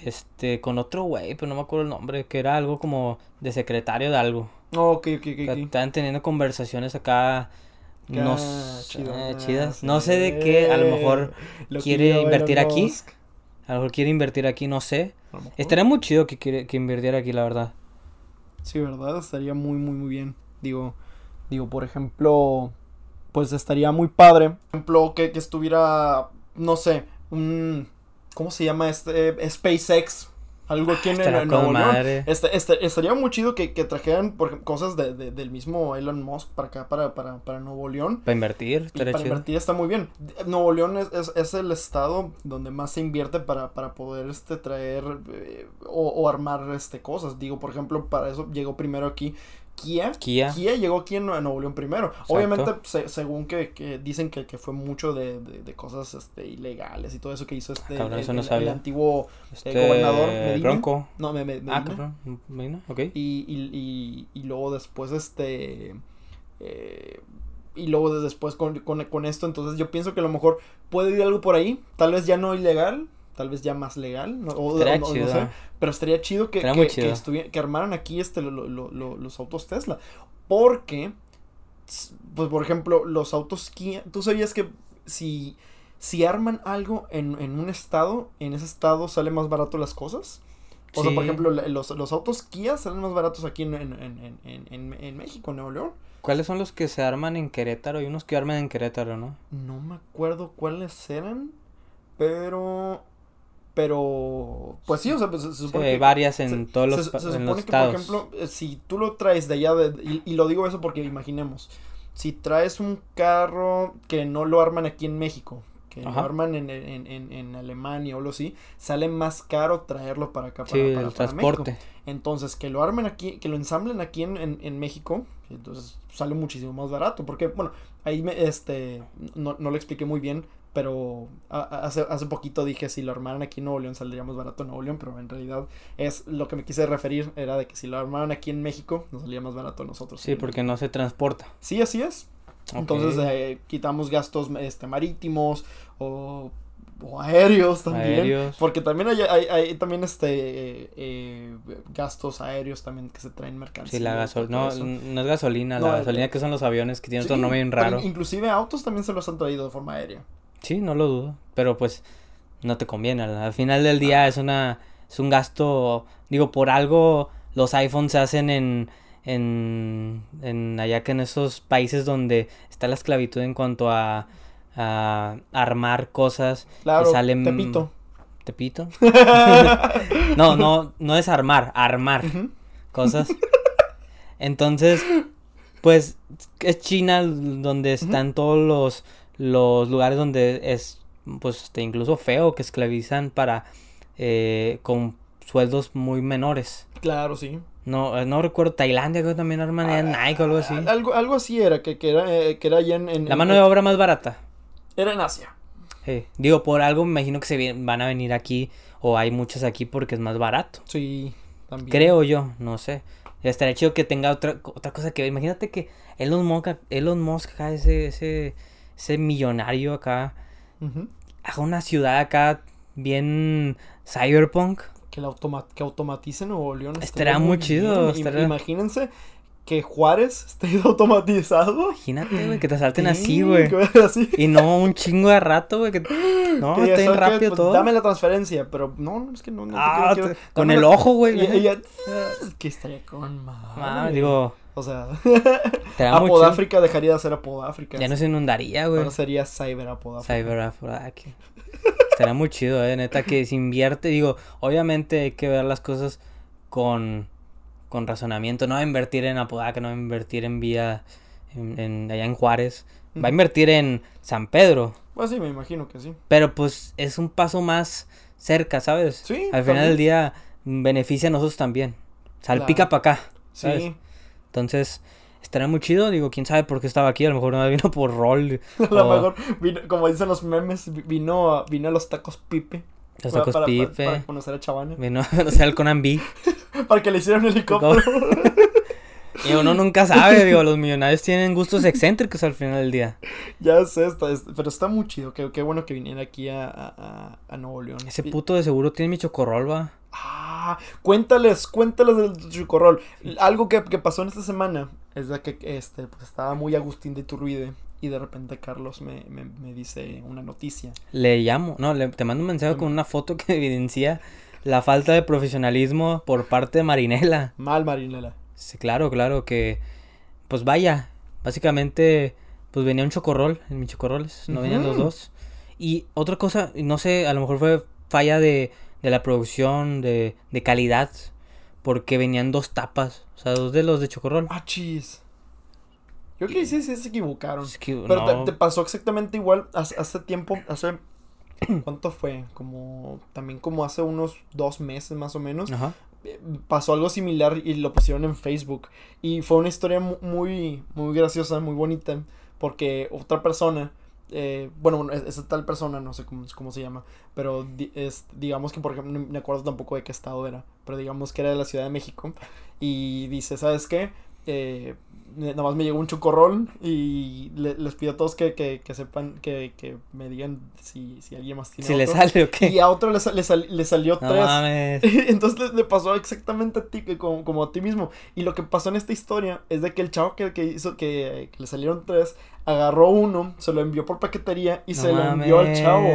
[SPEAKER 2] este con otro güey, pero no me acuerdo el nombre, que era algo como de secretario de algo.
[SPEAKER 1] Oh, ok, ok, ok.
[SPEAKER 2] Estaban teniendo conversaciones acá no
[SPEAKER 1] Acá,
[SPEAKER 2] s-
[SPEAKER 1] chido.
[SPEAKER 2] eh,
[SPEAKER 1] Ah,
[SPEAKER 2] chidas. No sé de qué, a lo mejor
[SPEAKER 1] Lo
[SPEAKER 2] quiere invertir aquí.
[SPEAKER 1] Musk.
[SPEAKER 2] A lo mejor quiere invertir aquí, no sé. Estaría muy chido que quiere que invirtiera aquí, la verdad.
[SPEAKER 1] Sí, ¿verdad? Estaría muy, muy, muy bien. Digo, digo, por ejemplo, pues estaría muy padre. Por ejemplo, que, que estuviera, no sé, un... ¿Cómo se llama este? Eh, SpaceX. Algo aquí en, en- Nuevo León. Este, este- estaría muy chido que, que trajeran por cosas de, de- del mismo Elon Musk para acá, para, para, para Nuevo León.
[SPEAKER 2] Para invertir,
[SPEAKER 1] para
[SPEAKER 2] chido.
[SPEAKER 1] invertir está muy bien. Nuevo León es, es, es el estado donde más se invierte para, para poder este, traer eh, o, o armar este, cosas. Digo, por ejemplo, para eso llegó primero aquí Kia.
[SPEAKER 2] Kia.
[SPEAKER 1] llegó aquí en Nue- Nuevo León primero.
[SPEAKER 2] Exacto.
[SPEAKER 1] Obviamente, se- según que, que dicen que, que fue mucho de, de, de cosas este, ilegales y todo eso que hizo este
[SPEAKER 2] cabrón,
[SPEAKER 1] el,
[SPEAKER 2] eso no
[SPEAKER 1] el- el
[SPEAKER 2] sabía.
[SPEAKER 1] antiguo
[SPEAKER 2] Este,
[SPEAKER 1] gobernador Medina.
[SPEAKER 2] Bronco.
[SPEAKER 1] no me, me-
[SPEAKER 2] Ah,
[SPEAKER 1] Medina.
[SPEAKER 2] cabrón. Medina, ok.
[SPEAKER 1] Y, y, y, y luego después, este. eh, y luego de- después con, con, con esto, entonces yo pienso que a lo mejor puede ir algo por ahí. Tal vez ya no ilegal, tal vez ya más legal. No, o-
[SPEAKER 2] Estaría
[SPEAKER 1] o no- no
[SPEAKER 2] chido.
[SPEAKER 1] sé, pero estaría chido que,
[SPEAKER 2] Estaría
[SPEAKER 1] que, armaran aquí este, lo- lo- lo- los autos Tesla. Porque, pues por ejemplo, los autos Kia. ¿Tú sabías que si, si arman algo en, en un estado, en ese estado sale más barato las cosas? O sea, por ejemplo, los, los autos Kia salen más baratos aquí en, en, en, en, en, en- en México, en Nuevo León.
[SPEAKER 2] ¿Cuáles son los que se arman en Querétaro? Hay unos que arman en Querétaro, ¿no?
[SPEAKER 1] No me acuerdo cuáles eran, pero... Pero... Pues sí, o sea, pues, se,
[SPEAKER 2] Sí,
[SPEAKER 1] supone
[SPEAKER 2] hay
[SPEAKER 1] que-
[SPEAKER 2] varias en
[SPEAKER 1] se-
[SPEAKER 2] todos los,
[SPEAKER 1] se supone
[SPEAKER 2] en los
[SPEAKER 1] que,
[SPEAKER 2] estados.
[SPEAKER 1] por ejemplo, eh, si tú lo traes de allá, de, y, y lo digo eso porque imaginemos, si traes un carro que no lo arman aquí en México, que lo arman en, en, en, en Alemania o algo así, sale más caro traerlo para acá, para,
[SPEAKER 2] sí,
[SPEAKER 1] para-
[SPEAKER 2] el
[SPEAKER 1] para México.
[SPEAKER 2] transporte.
[SPEAKER 1] Entonces, que lo armen aquí, que lo ensamblen aquí en, en, en México, entonces sale muchísimo más barato. Porque, bueno, ahí me, este, no, no lo expliqué muy bien, pero hace, hace poquito dije si lo armaran aquí en Nuevo León saldría más barato en Nuevo León, pero en realidad es lo que me quise referir, era de que si lo armaran aquí en México, nos salía más barato a nosotros.
[SPEAKER 2] Sí, porque no se transporta.
[SPEAKER 1] Sí, así es. Entonces eh, quitamos gastos este, marítimos o, o aéreos también.
[SPEAKER 2] Aéreos.
[SPEAKER 1] Porque también hay, hay, hay también este eh, eh, gastos aéreos también que se traen mercancías.
[SPEAKER 2] Sí, la gasolina. No, no es gasolina,
[SPEAKER 1] No,
[SPEAKER 2] la gasolina que son los aviones que tienen
[SPEAKER 1] Sí,
[SPEAKER 2] otro nombre bien raro.
[SPEAKER 1] in- inclusive autos también se los han traído de forma aérea.
[SPEAKER 2] Sí, no lo dudo. Pero pues no te conviene. Al, al final del día es una es un gasto. Digo, por algo los iPhones se hacen en, en, en allá que en esos países donde está la esclavitud en cuanto a, a armar cosas.
[SPEAKER 1] Claro,
[SPEAKER 2] y salen
[SPEAKER 1] Tepito.
[SPEAKER 2] ¿Tepito? no, no, no es armar, armar cosas. Entonces, pues es China donde están todos los, los lugares donde es, pues, este, incluso feo que esclavizan para, eh, con sueldos muy menores.
[SPEAKER 1] Claro, sí.
[SPEAKER 2] No, eh, no recuerdo, Tailandia creo que también arman en Nike o algo así.
[SPEAKER 1] Al- Algo, algo así era, que, que era, eh, que era allá en, en-
[SPEAKER 2] La mano de obra más barata.
[SPEAKER 1] Era en Asia.
[SPEAKER 2] Sí. Digo, por algo me imagino que se van a venir aquí o hay muchas aquí porque es más barato.
[SPEAKER 1] Sí, también.
[SPEAKER 2] Creo yo, no sé. Estaría chido que tenga otra, otra cosa que ver. Imagínate que Elon Musk, Elon Musk ese, ese, ese millonario acá, haga una ciudad acá bien cyberpunk.
[SPEAKER 1] Que, la automa que automatice Nuevo León.
[SPEAKER 2] Estaría muy chido,
[SPEAKER 1] Imagínense que Juárez esté automatizado.
[SPEAKER 2] Imagínate, güey, que te salten así,
[SPEAKER 1] Sí,
[SPEAKER 2] güey. Y no un chingo de rato, güey. Que... No,
[SPEAKER 1] Que que,
[SPEAKER 2] rápido
[SPEAKER 1] pues,
[SPEAKER 2] todo.
[SPEAKER 1] Dame la transferencia, pero no, no, es que no, no te
[SPEAKER 2] Ah,
[SPEAKER 1] quiero-
[SPEAKER 2] te-
[SPEAKER 1] quiero-
[SPEAKER 2] con el
[SPEAKER 1] la-
[SPEAKER 2] ojo, güey.
[SPEAKER 1] Ya- que estaría con
[SPEAKER 2] Ah,
[SPEAKER 1] madre.
[SPEAKER 2] digo,
[SPEAKER 1] O sea. Apodáfrica dejaría de ser Apodáfrica.
[SPEAKER 2] Ya no se inundaría, güey.
[SPEAKER 1] Ahora sería Cyber Apodáfrica.
[SPEAKER 2] Cyber Aphrodite. Estaría muy chido, eh, neta, que se invierte. Digo, obviamente hay que ver las cosas con, con razonamiento. No va a invertir en Apodaca, no va a invertir en vía, en, en- allá en Juárez. Va a invertir en San Pedro.
[SPEAKER 1] Pues sí, me imagino que sí.
[SPEAKER 2] Pero pues es un paso más cerca, ¿sabes?
[SPEAKER 1] Sí,
[SPEAKER 2] Al final
[SPEAKER 1] también.
[SPEAKER 2] del día beneficia a nosotros también. Salpica para acá.
[SPEAKER 1] Sí.
[SPEAKER 2] Entonces, estaría muy chido. Digo, quién sabe por qué estaba aquí. A lo mejor no vino por rol.
[SPEAKER 1] A lo
[SPEAKER 2] o
[SPEAKER 1] mejor, vino- como dicen los memes, vi- vino a, vino a los tacos Pipe.
[SPEAKER 2] Los tacos
[SPEAKER 1] para,
[SPEAKER 2] pipe.
[SPEAKER 1] Para, para conocer a Chavana.
[SPEAKER 2] Vino, o sea, el Conan B.
[SPEAKER 1] Para que le hicieran un helicóptero.
[SPEAKER 2] Y uno nunca sabe, digo, los millonarios tienen gustos excéntricos al final del día.
[SPEAKER 1] ya sé, está, es- pero está muy chido. Qué, qué bueno que viniera aquí a, a, a- a Nuevo León.
[SPEAKER 2] Ese puto de seguro tiene mi chocorrol, va.
[SPEAKER 1] Ah, cuéntales, cuéntales del Chicorrol. Algo que, que pasó en esta semana es de que este, pues estaba muy Agustín de Iturbide y de repente Carlos me, me, me dice una noticia.
[SPEAKER 2] Le llamo, no, le, te mando un mensaje con una foto que evidencia la falta de profesionalismo por parte de Marinela.
[SPEAKER 1] Mal, Marinela.
[SPEAKER 2] Sí, claro, claro, que pues vaya, básicamente pues venía un chocorrol en mis chocorroles, no venían los dos. Y otra cosa, no sé, a lo mejor fue falla de, de la producción, de, de calidad, porque venían dos tapas, o sea, dos de los de chocorrol.
[SPEAKER 1] Ah, chis. Yo creo que sí, sí se equivocaron.
[SPEAKER 2] Es que,
[SPEAKER 1] Pero te-
[SPEAKER 2] no,
[SPEAKER 1] te, pasó exactamente igual hace, hace tiempo, hace... ¿Cuánto fue? Como... También como hace unos dos meses más o menos.
[SPEAKER 2] Ajá.
[SPEAKER 1] eh, pasó algo similar y lo pusieron en Facebook. Y fue una historia mu- muy, muy graciosa, muy bonita. Porque otra persona, eh, bueno, bueno, es- esa tal persona, no sé cómo, cómo se llama. Pero es, digamos que, por ejemplo, no me acuerdo tampoco de qué estado era. Pero digamos que era de la Ciudad de México. Y dice, ¿sabes qué? Eh, nada más me llegó un chocorrol y le- les pido a todos que, que, que sepan, que, que me digan si, si alguien más tiene
[SPEAKER 2] Si le sale o qué.
[SPEAKER 1] Y a otro le, le sal- le salió
[SPEAKER 2] No
[SPEAKER 1] tres.
[SPEAKER 2] mames.
[SPEAKER 1] Entonces le, pasó exactamente a ti, que como, como a ti mismo. Y lo que pasó en esta historia es de que el chavo que, que hizo que, le salieron tres, agarró uno, se lo envió por paquetería y
[SPEAKER 2] No
[SPEAKER 1] se lo envió al chavo.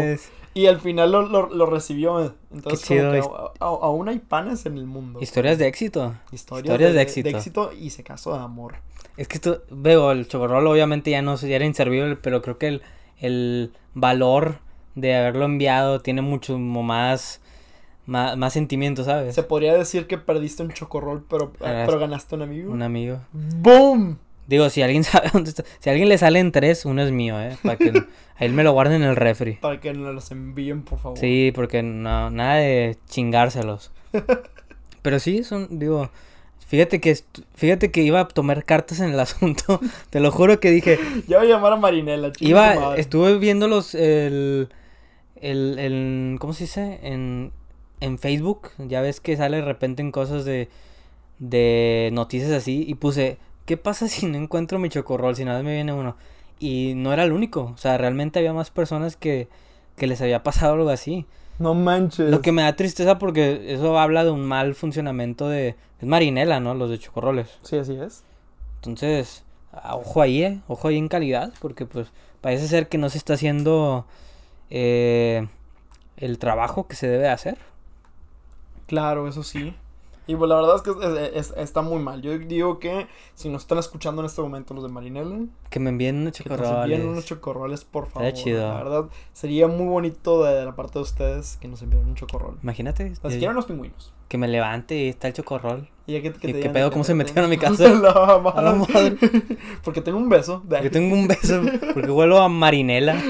[SPEAKER 1] Y al final lo, lo, lo recibió. Entonces,
[SPEAKER 2] Qué
[SPEAKER 1] como que
[SPEAKER 2] chido.
[SPEAKER 1] a- a- aún hay panes en el mundo.
[SPEAKER 2] Historias de éxito.
[SPEAKER 1] Historias,
[SPEAKER 2] historias de éxito.
[SPEAKER 1] y se casó de amor.
[SPEAKER 2] Es que esto, veo, el chocorrol obviamente ya no ya era inservible, pero creo que el, el valor de haberlo enviado tiene mucho más, más, más sentimiento, ¿sabes?
[SPEAKER 1] Se podría decir que perdiste un chocorrol, pero, pero ganaste un amigo.
[SPEAKER 2] Un amigo.
[SPEAKER 1] ¡Boom!
[SPEAKER 2] Digo, si alguien sabe dónde está, si a alguien le salen tres, uno es mío, ¿eh? Para que a él me lo guarden en el refri.
[SPEAKER 1] Para que nos los envíen, por favor.
[SPEAKER 2] Sí, porque no, nada de chingárselos. Pero sí, son, digo, fíjate que, fíjate que iba a tomar cartas en el asunto. Te lo juro que dije,
[SPEAKER 1] Ya voy a llamar a Marinela, tu
[SPEAKER 2] Iba,
[SPEAKER 1] madre.
[SPEAKER 2] estuve viendo los, el, el, el, ¿cómo se dice? En, en Facebook, ya ves que sale de repente en cosas de, de noticias así, y puse, ¿qué pasa si no encuentro mi chocorrol? Si nada me viene uno. Y no era el único, o sea, realmente había más personas que, que les había pasado algo así.
[SPEAKER 1] No manches.
[SPEAKER 2] Lo que me da tristeza porque eso habla de un mal funcionamiento de, es marinela, ¿no? Los de chocorroles.
[SPEAKER 1] Sí, así es.
[SPEAKER 2] Entonces, a- ojo ahí, eh, ojo ahí en calidad, porque pues parece ser que no se está haciendo eh, el trabajo que se debe hacer.
[SPEAKER 1] Claro, eso sí. Y pues la verdad es que es- es- está muy mal. Yo digo que si nos están escuchando en este momento los de Marinela,
[SPEAKER 2] Que me envíen unos
[SPEAKER 1] que nos envíen unos
[SPEAKER 2] chocorroles.
[SPEAKER 1] chocorroles, por favor.
[SPEAKER 2] Estaría chido.
[SPEAKER 1] La verdad, sería muy bonito de la parte de ustedes que nos enviaran un chocorrol.
[SPEAKER 2] Imagínate,
[SPEAKER 1] Ni
[SPEAKER 2] eh,
[SPEAKER 1] siquiera unos pingüinos.
[SPEAKER 2] que me levante y está el chocorrol.
[SPEAKER 1] Y ya que, que
[SPEAKER 2] ¿Y
[SPEAKER 1] te
[SPEAKER 2] qué pedo? ¿Cómo se metieron a mi casa?
[SPEAKER 1] La madre.
[SPEAKER 2] A la madre.
[SPEAKER 1] Porque tengo un beso.
[SPEAKER 2] Porque tengo un beso, porque huelo a marinela.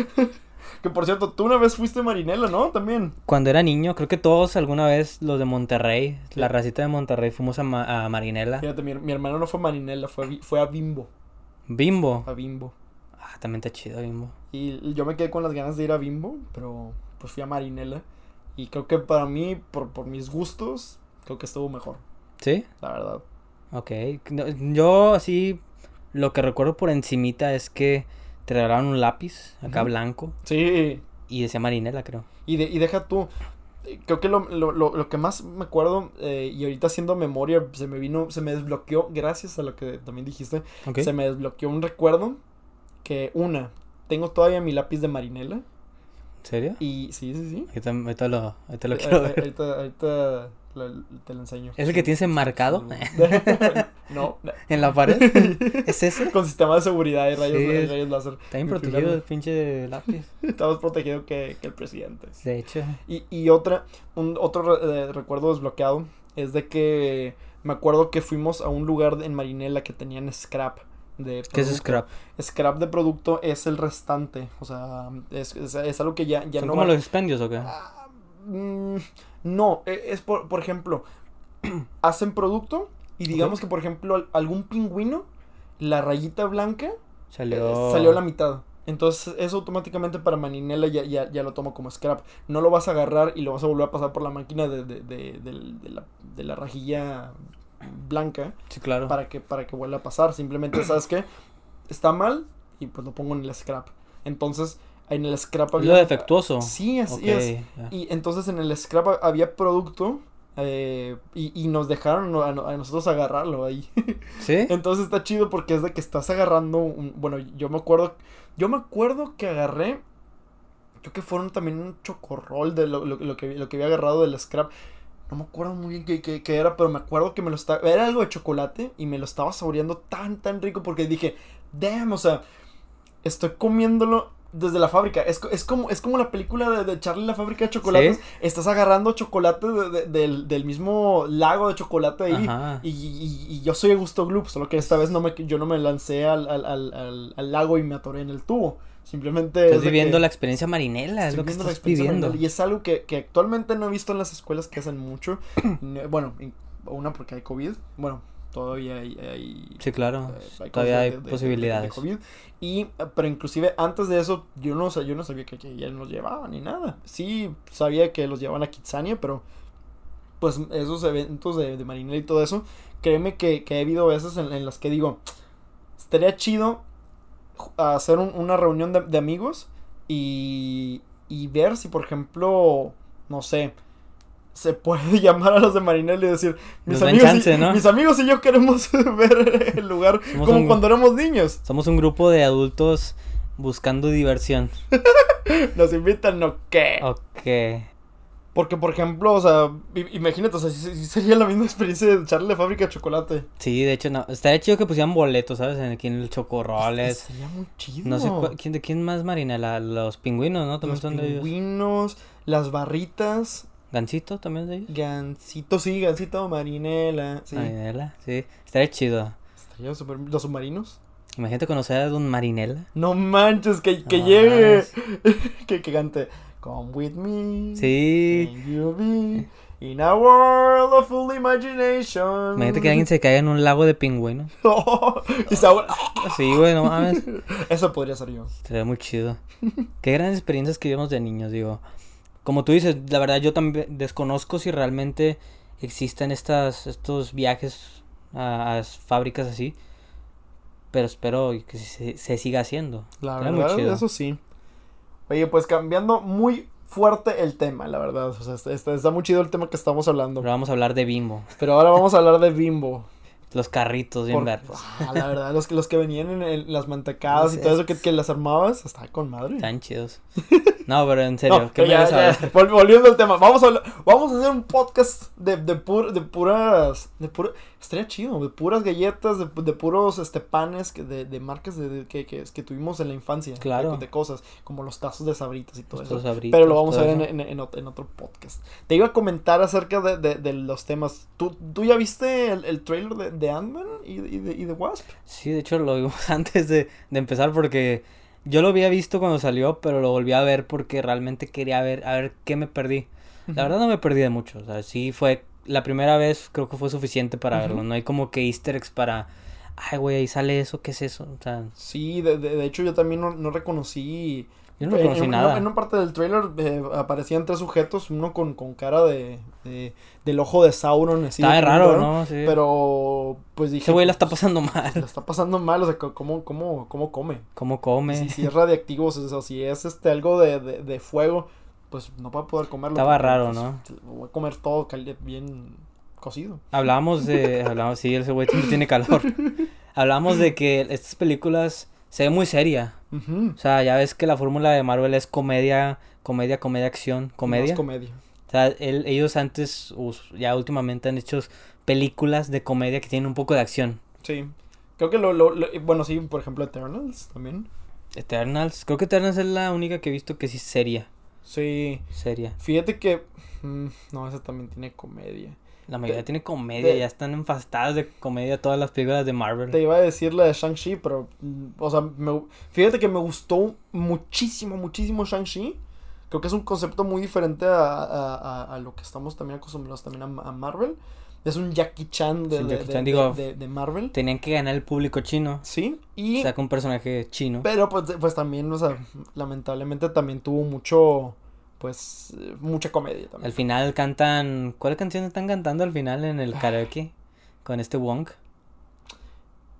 [SPEAKER 1] Que por cierto, tú una vez fuiste Marinela, ¿no? También.
[SPEAKER 2] Cuando era niño, creo que todos alguna vez, los de Monterrey,
[SPEAKER 1] Sí.
[SPEAKER 2] la racita de Monterrey, fuimos a, Ma- a Marinela.
[SPEAKER 1] Fíjate, mi, mi hermano no fue Marinela, fue, a fue a Bimbo.
[SPEAKER 2] Bimbo.
[SPEAKER 1] A Bimbo.
[SPEAKER 2] Ah, también está chido Bimbo.
[SPEAKER 1] Y yo me quedé con las ganas de ir a Bimbo, pero pues fui a Marinela. Y creo que para mí, por, por mis gustos, creo que estuvo mejor,
[SPEAKER 2] ¿Sí?
[SPEAKER 1] la verdad.
[SPEAKER 2] Ok. No, Yo así lo que recuerdo por encimita es que te regalaron un lápiz acá blanco
[SPEAKER 1] Sí.
[SPEAKER 2] y decía Marinela, creo.
[SPEAKER 1] Y, de, y deja tú, creo que lo, lo, lo, lo que más me acuerdo, eh, y ahorita haciendo memoria, se me vino, se me desbloqueó, gracias a lo que también dijiste,
[SPEAKER 2] Ok.
[SPEAKER 1] se me desbloqueó un recuerdo que una, tengo todavía mi lápiz de marinela,
[SPEAKER 2] ¿En serio?
[SPEAKER 1] y sí, sí, sí.
[SPEAKER 2] Ahorita, ahorita lo, ahorita lo
[SPEAKER 1] Eh,
[SPEAKER 2] quiero
[SPEAKER 1] eh,
[SPEAKER 2] ver.
[SPEAKER 1] Ahorita, ahorita lo- te lo enseño.
[SPEAKER 2] ¿Es el que tienes enmarcado
[SPEAKER 1] no,
[SPEAKER 2] en la pared? ¿Es ese?
[SPEAKER 1] con sistema de seguridad y rayos,
[SPEAKER 2] Sí,
[SPEAKER 1] rayos láser.
[SPEAKER 2] Está bien protegido
[SPEAKER 1] primer-
[SPEAKER 2] el pinche lápiz.
[SPEAKER 1] Está más protegido que, que el presidente.
[SPEAKER 2] De hecho.
[SPEAKER 1] Y, y otra, un, otro eh, recuerdo desbloqueado es de que me acuerdo que fuimos a un lugar en Marinela que tenían scrap. De
[SPEAKER 2] ¿Qué es scrap?
[SPEAKER 1] Scrap de producto es el restante. O sea, es, es, es algo que ya, ya
[SPEAKER 2] ¿Son
[SPEAKER 1] no.
[SPEAKER 2] como los expendios o qué?
[SPEAKER 1] Ah, mm, no, e- es por, por ejemplo, hacen producto y digamos que, por ejemplo, al- algún pingüino, la rayita blanca
[SPEAKER 2] Salió.
[SPEAKER 1] eh, salió a la mitad. Entonces, eso automáticamente para Maninela ya, ya, ya lo tomo como scrap. No lo vas a agarrar y lo vas a volver a pasar por la máquina de, de, de, de la, de la rajilla blanca
[SPEAKER 2] Sí, claro.
[SPEAKER 1] para que, para que vuelva a pasar. Simplemente, ¿sabes qué? Está mal y pues lo pongo en el scrap. Entonces, en el scrap
[SPEAKER 2] ¿Es
[SPEAKER 1] había...
[SPEAKER 2] lo defectuoso?
[SPEAKER 1] Sí, así es.
[SPEAKER 2] ya.
[SPEAKER 1] Y entonces en el scrap había producto eh, y, y nos dejaron a, a nosotros agarrarlo ahí.
[SPEAKER 2] ¿Sí?
[SPEAKER 1] Entonces está chido porque es de que estás agarrando un, bueno, yo me acuerdo, yo me acuerdo que agarré, creo que fueron también un chocorrol de lo, lo, lo que, lo que había agarrado del scrap. No me acuerdo muy bien qué, qué- qué era, pero me acuerdo que me lo estaba, era algo de chocolate y me lo estaba saboreando tan, tan rico porque dije, damn, o sea, estoy comiéndolo desde la fábrica. Es, es, como, es como la película de, de Charlie la fábrica de chocolates.
[SPEAKER 2] ¿Sí?
[SPEAKER 1] Estás agarrando chocolate de- de- del, del mismo lago de chocolate ahí. Y, y- y yo soy Augusto Gloop, solo que esta vez no me, yo no me lancé al, al, al, al- al lago y me atoré en el tubo. Simplemente.
[SPEAKER 2] Estás
[SPEAKER 1] es
[SPEAKER 2] viviendo
[SPEAKER 1] que
[SPEAKER 2] la experiencia marinela, es lo que estás viviendo.
[SPEAKER 1] marinela, Y es algo que, que actualmente no he visto en las escuelas que hacen mucho. Bueno, una porque hay COVID. Bueno, todavía hay. hay
[SPEAKER 2] Sí, claro.
[SPEAKER 1] eh, hay
[SPEAKER 2] Todavía hay
[SPEAKER 1] de- de- de-
[SPEAKER 2] posibilidades.
[SPEAKER 1] de COVID. Y, eh, pero inclusive antes de eso, yo no, sa- yo no sabía que, que ya nos llevaban ni nada. Sí, sabía que los llevaban a Kitsania, pero pues esos eventos de, de marinela y todo eso, créeme que, que he habido veces en, en las que digo, estaría chido hacer un- una reunión de, de amigos y, y ver si, por ejemplo, no sé, se puede llamar a los de Marinela y decir, mis
[SPEAKER 2] Nos
[SPEAKER 1] amigos,
[SPEAKER 2] chance,
[SPEAKER 1] y,
[SPEAKER 2] ¿no?
[SPEAKER 1] mis amigos y yo queremos ver el lugar
[SPEAKER 2] Somos
[SPEAKER 1] como
[SPEAKER 2] un-
[SPEAKER 1] cuando éramos niños.
[SPEAKER 2] Somos un grupo de adultos buscando diversión.
[SPEAKER 1] Nos invitan, ¿no qué?
[SPEAKER 2] Ok.
[SPEAKER 1] Porque, por ejemplo, o sea, imagínate, o sea, sería la misma experiencia de echarle fábrica de chocolate.
[SPEAKER 2] Sí, de hecho, no. Estaría chido que pusieran boletos, ¿sabes? En- Aquí en el Chocorroles.
[SPEAKER 1] Sería muy chido.
[SPEAKER 2] No sé quién de quién más marinela. Los pingüinos, ¿no? También
[SPEAKER 1] Los
[SPEAKER 2] son de ellos.
[SPEAKER 1] pingüinos, las barritas,
[SPEAKER 2] Gansito también de ellos.
[SPEAKER 1] gansito, sí, gansito, marinela, sí.
[SPEAKER 2] Marinela, sí. Estaría chido.
[SPEAKER 1] Estaría súper- Los submarinos.
[SPEAKER 2] Imagínate conocer a Don Marinela.
[SPEAKER 1] No manches, que, que
[SPEAKER 2] No
[SPEAKER 1] llegue, que, que cante. Come with me.
[SPEAKER 2] Sí.
[SPEAKER 1] And you'll be in a world of full imagination.
[SPEAKER 2] Imagínate que alguien se caiga en un lago de pingüinos.
[SPEAKER 1] y se.
[SPEAKER 2] Sí, güey, no mames.
[SPEAKER 1] Eso podría ser yo.
[SPEAKER 2] Sería muy chido. Qué grandes experiencias que vivimos de niños, digo. Como tú dices, la verdad yo también desconozco si realmente existen estas, estos viajes a, a fábricas así. Pero espero que se, se siga haciendo.
[SPEAKER 1] La
[SPEAKER 2] muy
[SPEAKER 1] verdad,
[SPEAKER 2] chido.
[SPEAKER 1] eso sí. Oye, pues cambiando muy fuerte el tema, la verdad. O sea, está, está- está muy chido el tema que estamos hablando.
[SPEAKER 2] Pero vamos a hablar de Bimbo.
[SPEAKER 1] Pero ahora vamos a hablar de Bimbo.
[SPEAKER 2] Los carritos bien verdes.
[SPEAKER 1] Ah, la verdad, los que, los que venían en, en las mantecadas y todo eso que, que las armabas, estaba con madre.
[SPEAKER 2] Están chidos. No, pero en serio,
[SPEAKER 1] No,
[SPEAKER 2] ¿qué
[SPEAKER 1] ya, volviendo al tema, vamos a, vamos a hacer un podcast de, de, pur- de puras, de pura, estaría chido, de puras galletas, de, de puros este, panes que de, de marcas de, que, que, que tuvimos en la infancia.
[SPEAKER 2] Claro.
[SPEAKER 1] De, cosas, como los tazos de sabritas y todo
[SPEAKER 2] Estos
[SPEAKER 1] eso.
[SPEAKER 2] Sabritas,
[SPEAKER 1] Pero lo vamos a ver en, en, en ot- en otro podcast. Te iba a comentar acerca de, de, de los temas. ¿Tú, ¿Tú ya viste el, el trailer de, de Ant-Man y, y de, y de Wasp?
[SPEAKER 2] Sí, de hecho lo vimos antes de, de empezar porque yo lo había visto cuando salió, pero lo volví a ver porque realmente quería ver, a ver qué me perdí. La verdad no me perdí de mucho, o sea, sí fue, la primera vez creo que fue suficiente para verlo, no hay como que easter eggs para, ay güey, ahí sale eso, ¿qué es eso? O sea,
[SPEAKER 1] Sí, de, de, de hecho yo también no, no reconocí
[SPEAKER 2] yo no
[SPEAKER 1] En-
[SPEAKER 2] reconocí
[SPEAKER 1] en,
[SPEAKER 2] nada.
[SPEAKER 1] Una, en una parte del trailer eh, aparecían tres sujetos, uno con, con cara de, de- del ojo de Sauron. Así
[SPEAKER 2] Está
[SPEAKER 1] de
[SPEAKER 2] raro, ¿no? Sí.
[SPEAKER 1] Pero, pues dije...
[SPEAKER 2] Ese güey la está
[SPEAKER 1] pues,
[SPEAKER 2] pasando
[SPEAKER 1] La
[SPEAKER 2] mal.
[SPEAKER 1] está pasando mal, o sea, ¿cómo, cómo, cómo come?
[SPEAKER 2] ¿Cómo come?
[SPEAKER 1] Si, si es radiactivo, o sea, si es este algo de, de, de fuego, pues no va a poder comerlo.
[SPEAKER 2] Estaba raro,
[SPEAKER 1] pues,
[SPEAKER 2] ¿no?
[SPEAKER 1] Voy a comer todo bien cocido.
[SPEAKER 2] Hablábamos de. Hablábamos, sí, ese güey tiene calor. Hablábamos de que estas películas se ve muy seria. O sea, ya ves que la fórmula de Marvel es comedia, comedia, comedia, acción, comedia.
[SPEAKER 1] Más comedia.
[SPEAKER 2] O sea, él- ellos antes, ya últimamente han hecho películas de comedia que tienen un poco de acción.
[SPEAKER 1] Sí. Creo que lo, lo, lo- bueno, sí, por ejemplo, Eternals también.
[SPEAKER 2] Eternals, creo que Eternals es la única que he visto que sí es seria.
[SPEAKER 1] Sí.
[SPEAKER 2] Seria.
[SPEAKER 1] Fíjate que. mm, no, esa también tiene comedia.
[SPEAKER 2] La mayoría
[SPEAKER 1] Te-
[SPEAKER 2] tiene comedia,
[SPEAKER 1] te-
[SPEAKER 2] ya están enfastadas de comedia todas las películas de Marvel.
[SPEAKER 1] Te iba a decir la de Shang-Chi, pero. O sea, me- fíjate que me gustó muchísimo, muchísimo Shang-Chi. Creo que es un concepto muy diferente a, a- a- a lo que estamos también acostumbrados también a, a Marvel. Es un Jackie Chan de,
[SPEAKER 2] Jackie
[SPEAKER 1] de-
[SPEAKER 2] Chan,
[SPEAKER 1] de-
[SPEAKER 2] digo,
[SPEAKER 1] de- de Marvel.
[SPEAKER 2] Tenían que ganar el público chino.
[SPEAKER 1] Sí, y.
[SPEAKER 2] Saca un personaje chino.
[SPEAKER 1] Pero pues, pues también, o sea, lamentablemente también tuvo mucho. Pues. eh, Mucha comedia también.
[SPEAKER 2] Al final cantan. ¿Cuál canción están cantando al final en el karaoke? Con este Wong.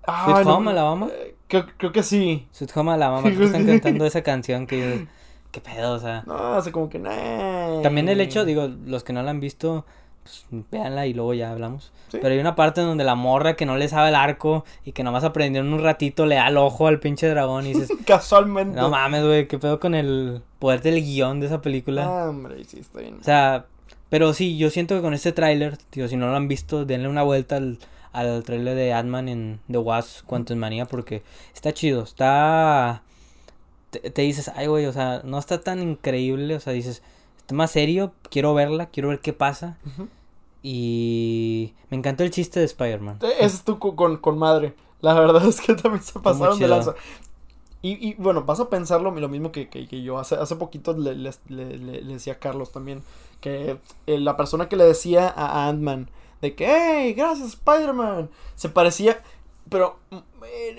[SPEAKER 1] Ah,
[SPEAKER 2] Sweet
[SPEAKER 1] no,
[SPEAKER 2] Home Alabama.
[SPEAKER 1] eh, Creo, creo que sí.
[SPEAKER 2] Sweet Home Alabama. que están cantando esa canción que ¿Qué pedo? O sea.
[SPEAKER 1] No, hace como que. nah.
[SPEAKER 2] También el hecho, digo, los que no la han visto, pues véanla y luego ya hablamos.
[SPEAKER 1] Sí.
[SPEAKER 2] Pero hay una parte en donde la morra que no le sabe el arco y que nomás aprendió en un ratito le da el ojo al pinche dragón y dices,
[SPEAKER 1] Casualmente.
[SPEAKER 2] no mames, güey, qué pedo con el poder del guion de esa película.
[SPEAKER 1] Ah, hombre, sí, está bien.
[SPEAKER 2] O sea, pero sí, yo siento que con este tráiler, digo, si no lo han visto, denle una vuelta al, al tráiler de Ant-Man en The Wasp Quantumania porque está chido, está... Te, te dices, ay, güey, o sea, no está tan increíble, o sea, dices, más serio, quiero verla, quiero ver qué pasa. Y me encantó el chiste de Spider-Man.
[SPEAKER 1] Eh, es tú co- con, con madre. La verdad es que también se pasaron de lanza. Y, y bueno, vas a pensarlo lo mismo que, que, que yo. Hace, hace poquito le, le, le- le- le decía a Carlos también. Que eh, la persona que le decía a Ant-Man de que, hey, gracias Spider-Man. Se parecía, pero mm,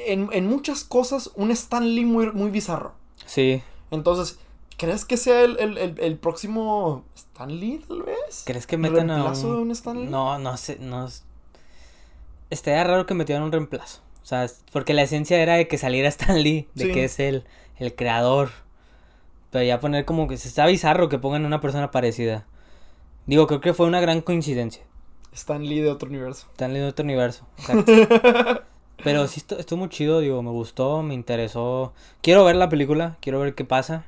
[SPEAKER 1] en, en muchas cosas, un Stan Lee muy, muy bizarro.
[SPEAKER 2] Sí,
[SPEAKER 1] Entonces, ¿crees que sea el, el, el, el próximo Stan Lee, tal vez?
[SPEAKER 2] ¿crees que metan a
[SPEAKER 1] ¿Reemplazo de
[SPEAKER 2] un...
[SPEAKER 1] un Stan Lee?
[SPEAKER 2] No, no sé, no... es- Estaría raro que metieran un reemplazo. O sea, porque la esencia era de que saliera Stan Lee, de
[SPEAKER 1] Sí.
[SPEAKER 2] que es el, el creador. Pero ya poner como que se está bizarro que pongan una persona parecida. Digo, creo que fue una gran coincidencia.
[SPEAKER 1] Stan Lee de otro universo.
[SPEAKER 2] Stan Lee de otro universo. exacto. Pero sí estu- estuvo muy chido, digo, me gustó, me interesó. Quiero ver la película, quiero ver qué pasa.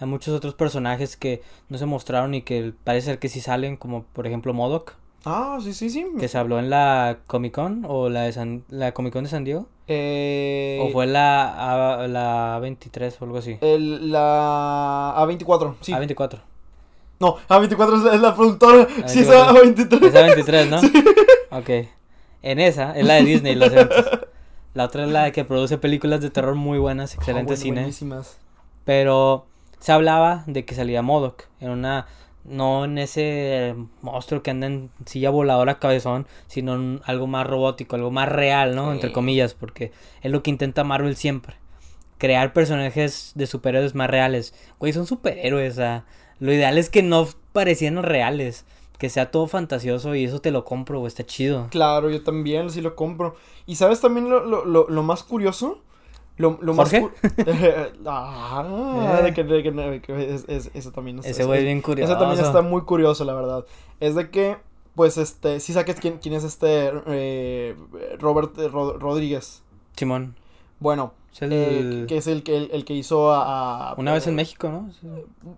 [SPEAKER 2] Hay muchos otros personajes que no se mostraron y que parece ser que sí salen, como por ejemplo Modoc,
[SPEAKER 1] Ah, sí, sí, sí.
[SPEAKER 2] que se habló en la Comic Con o la de San, la Comic Con de San Diego.
[SPEAKER 1] Eh,
[SPEAKER 2] O fue la, A- la A23 o algo así.
[SPEAKER 1] el, la A24, sí.
[SPEAKER 2] A24.
[SPEAKER 1] No, A24 es- es la productora. Sí, es
[SPEAKER 2] A24.
[SPEAKER 1] A23.
[SPEAKER 2] Es A23, ¿no? Ok. En esa, es la de Disney, los eventos. La otra es la de que produce películas de terror muy buenas, excelente
[SPEAKER 1] Ah, bueno,
[SPEAKER 2] cine.
[SPEAKER 1] buenísimas.
[SPEAKER 2] Pero se hablaba de que salía Modoc en una no en ese monstruo que anda en silla voladora cabezón, sino en algo más robótico, algo más real, ¿no? Entre comillas, porque es lo que intenta Marvel siempre. Crear personajes de superhéroes más reales. Güey, son superhéroes, lo ideal es que no parecieran reales, que sea todo fantasioso y eso te lo compro, güey, está chido.
[SPEAKER 1] Claro, yo también sí lo compro. ¿Y sabes también lo, lo, lo, lo más curioso? Lo, lo más
[SPEAKER 2] ¿Jorge?
[SPEAKER 1] cu- ah, de que, de que- de que es- es- eso también es-
[SPEAKER 2] Ese
[SPEAKER 1] es-
[SPEAKER 2] güey es bien curioso.
[SPEAKER 1] Eso también está muy curioso, la verdad. Es de que, pues, este, si saques quién, quién es este eh, Robert eh, Ro- Rodríguez.
[SPEAKER 2] Simón.
[SPEAKER 1] Bueno,
[SPEAKER 2] Es el-
[SPEAKER 1] eh, que es el que, el, el que hizo a... a-
[SPEAKER 2] Una vez en México, ¿no?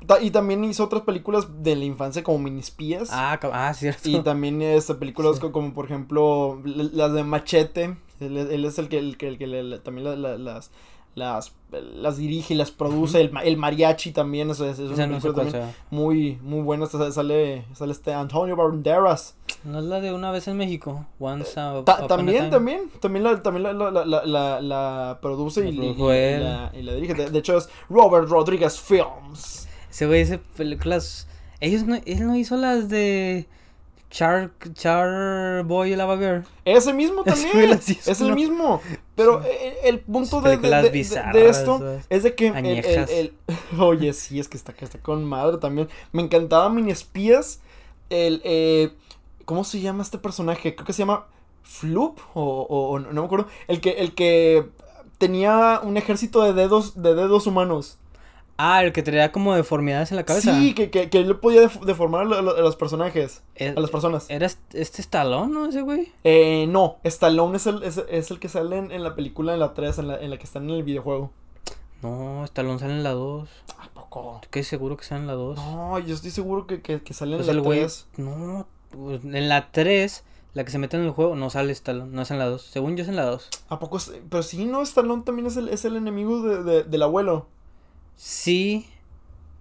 [SPEAKER 1] Ta- Y también hizo otras películas de la infancia como Minispías.
[SPEAKER 2] Ah, ah, cierto.
[SPEAKER 1] Y también este, películas
[SPEAKER 2] Sí.
[SPEAKER 1] como, por ejemplo las de Machete. Él, es- él es el que, el que, el que le- le- también la- la- las, las, las dirige y las produce. el, el mariachi también es, es, es una
[SPEAKER 2] no sé
[SPEAKER 1] película
[SPEAKER 2] cuál
[SPEAKER 1] también
[SPEAKER 2] sea.
[SPEAKER 1] muy, muy buena. Sale, sale, este Antonio Banderas.
[SPEAKER 2] ¿No es la de una vez en México? Once
[SPEAKER 1] Ta-
[SPEAKER 2] a
[SPEAKER 1] también, también, también la, también la, la, la, la, la produce y,
[SPEAKER 2] La
[SPEAKER 1] y-
[SPEAKER 2] produjo
[SPEAKER 1] y
[SPEAKER 2] él.
[SPEAKER 1] la, y la dirige. De, de hecho es Robert Rodríguez Films.
[SPEAKER 2] Ese güey hizo películas. Ellos no, él no hizo las de Char, Char Boy y Lava Girl.
[SPEAKER 1] Ese mismo también. es el mismo. Pero eh, el, punto de, de,
[SPEAKER 2] películas
[SPEAKER 1] de- de-
[SPEAKER 2] bizarras,
[SPEAKER 1] de esto es de que el, el- oye, sí, es que está, está con madre también. Me encantaba Mini Espías. El, eh, ¿cómo se llama este personaje? Creo que se llama Floop o, o- o no me acuerdo. El que, el que tenía un ejército de dedos, de dedos humanos.
[SPEAKER 2] Ah, el que tenía como deformidades en la cabeza.
[SPEAKER 1] Sí, que, que, que él podía def- deformar a, lo- a los personajes,
[SPEAKER 2] Eh,
[SPEAKER 1] a las personas.
[SPEAKER 2] ¿Era est- este Stallone, no? Ese güey.
[SPEAKER 1] Eh, no, Stallone es el, es, es el que sale en, en la película, en la 3, en la, en la que está en el videojuego.
[SPEAKER 2] No, Stallone sale en la 2.
[SPEAKER 1] ¿A poco?
[SPEAKER 2] Estoy seguro que sale en la 2.
[SPEAKER 1] No, yo estoy seguro que, que, que sale en
[SPEAKER 2] Pues
[SPEAKER 1] la
[SPEAKER 2] el güey.
[SPEAKER 1] 3.
[SPEAKER 2] No, pues, en la 3, la que se mete en el juego, no sale Stallone, no es en la 2. Según yo es en la 2.
[SPEAKER 1] ¿A poco? es- Pero sí, no, Stallone también es el, es el enemigo de, de- del abuelo.
[SPEAKER 2] Sí,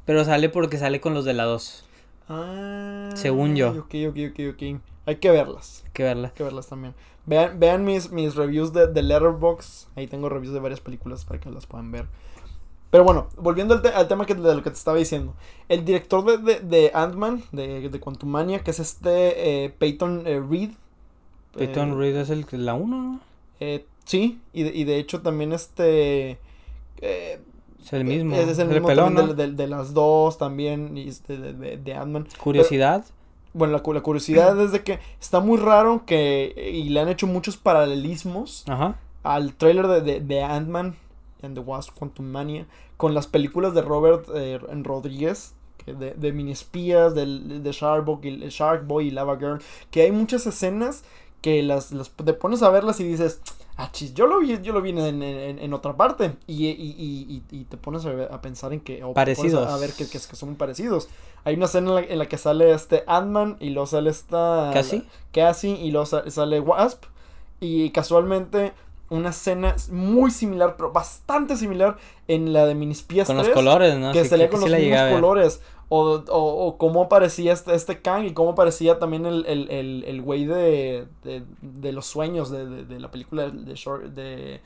[SPEAKER 2] pero sale porque sale con los de la 2.
[SPEAKER 1] Ah.
[SPEAKER 2] Según yo.
[SPEAKER 1] Ok, ok, ok, ok. Hay que verlas.
[SPEAKER 2] Hay que verla.
[SPEAKER 1] Hay que verlas también. Vean, vean mis, mis reviews de, de Letterboxd. Ahí tengo reviews de varias películas para que las puedan ver. Pero bueno, volviendo al, te- al tema que, de lo que te estaba diciendo. El director de, de, de Ant-Man, de, de Quantumania, que es este eh, Peyton eh, Reed.
[SPEAKER 2] Peyton
[SPEAKER 1] eh,
[SPEAKER 2] Reed es el que la 1, ¿no?
[SPEAKER 1] eh, sí, y de, y de hecho también este...
[SPEAKER 2] Es el mismo.
[SPEAKER 1] Es, es el mismo
[SPEAKER 2] pelón,
[SPEAKER 1] de, de- de las dos también. Y este de, de, de Ant-Man.
[SPEAKER 2] Curiosidad.
[SPEAKER 1] Bueno, la, la curiosidad es de que está muy raro que. Y le han hecho muchos paralelismos
[SPEAKER 2] Ajá.
[SPEAKER 1] al trailer de, de, de Ant-Man and the Wasp Quantumania con las películas de Robert eh, Rodríguez. De, de mini espías, de, de Shark Boy, y, Shark Boy y Lava Girl. Que hay muchas escenas que las, las te pones a verlas y dices. Ah, chis, yo lo vi, yo lo vi en, en, en otra parte. Y, y, y, y- y te pones a, pensar en que. o
[SPEAKER 2] Parecidos.
[SPEAKER 1] A, ver que, que, que son muy parecidos. Hay una escena en la, en la que sale este Ant-Man y luego sale esta.
[SPEAKER 2] ¿Cassie?
[SPEAKER 1] Cassie y luego sa- sale Wasp. Y casualmente una escena muy similar, pero bastante similar en la de Minispías
[SPEAKER 2] Con los
[SPEAKER 1] 3,
[SPEAKER 2] colores, ¿no?
[SPEAKER 1] Que
[SPEAKER 2] Sí,
[SPEAKER 1] salía con
[SPEAKER 2] que
[SPEAKER 1] los
[SPEAKER 2] sí
[SPEAKER 1] mismos colores. O, o, o cómo aparecía este, este Kang y cómo aparecía también el, el, el, el güey de, de, de los sueños de, de, de la película de, Shark, de,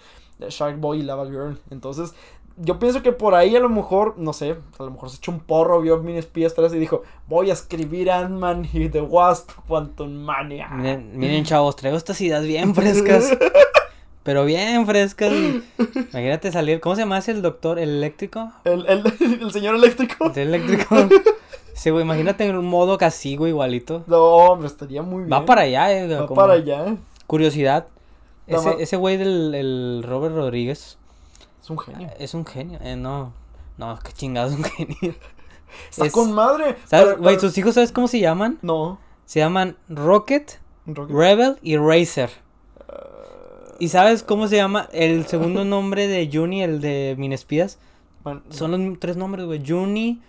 [SPEAKER 1] Shark Boy y Lava Girl. Entonces, yo pienso que por ahí a lo mejor, no sé, a lo mejor se echó un porro, vio Mini Espías 3 y dijo, voy a escribir Ant-Man y The Wasp Quantum Mania.
[SPEAKER 2] Miren, miren, chavos, traigo estas ideas bien frescas. pero bien frescas. Imagínate salir. ¿Cómo se llama ese el doctor? ¿El eléctrico?
[SPEAKER 1] El, el, el señor eléctrico.
[SPEAKER 2] ¿El eléctrico? Sí, güey, imagínate en un modo casi, güey, igualito.
[SPEAKER 1] No, hombre, estaría muy bien.
[SPEAKER 2] Va para allá, eh.
[SPEAKER 1] Va
[SPEAKER 2] como
[SPEAKER 1] para allá.
[SPEAKER 2] Curiosidad.
[SPEAKER 1] Más-
[SPEAKER 2] Ese, ese güey del el Robert Rodríguez
[SPEAKER 1] Es un genio.
[SPEAKER 2] es un genio. Eh, no. No, qué chingado es un genio.
[SPEAKER 1] Está
[SPEAKER 2] es-
[SPEAKER 1] con madre.
[SPEAKER 2] ¿Sabes, güey, sus hijos, ¿sabes cómo se llaman?
[SPEAKER 1] No.
[SPEAKER 2] Se llaman Rocket,
[SPEAKER 1] Rocket.
[SPEAKER 2] Rebel y Racer. ¿Y sabes cómo se llama el segundo nombre de Juni, el de Minespías? Son los tres nombres, güey. Juni,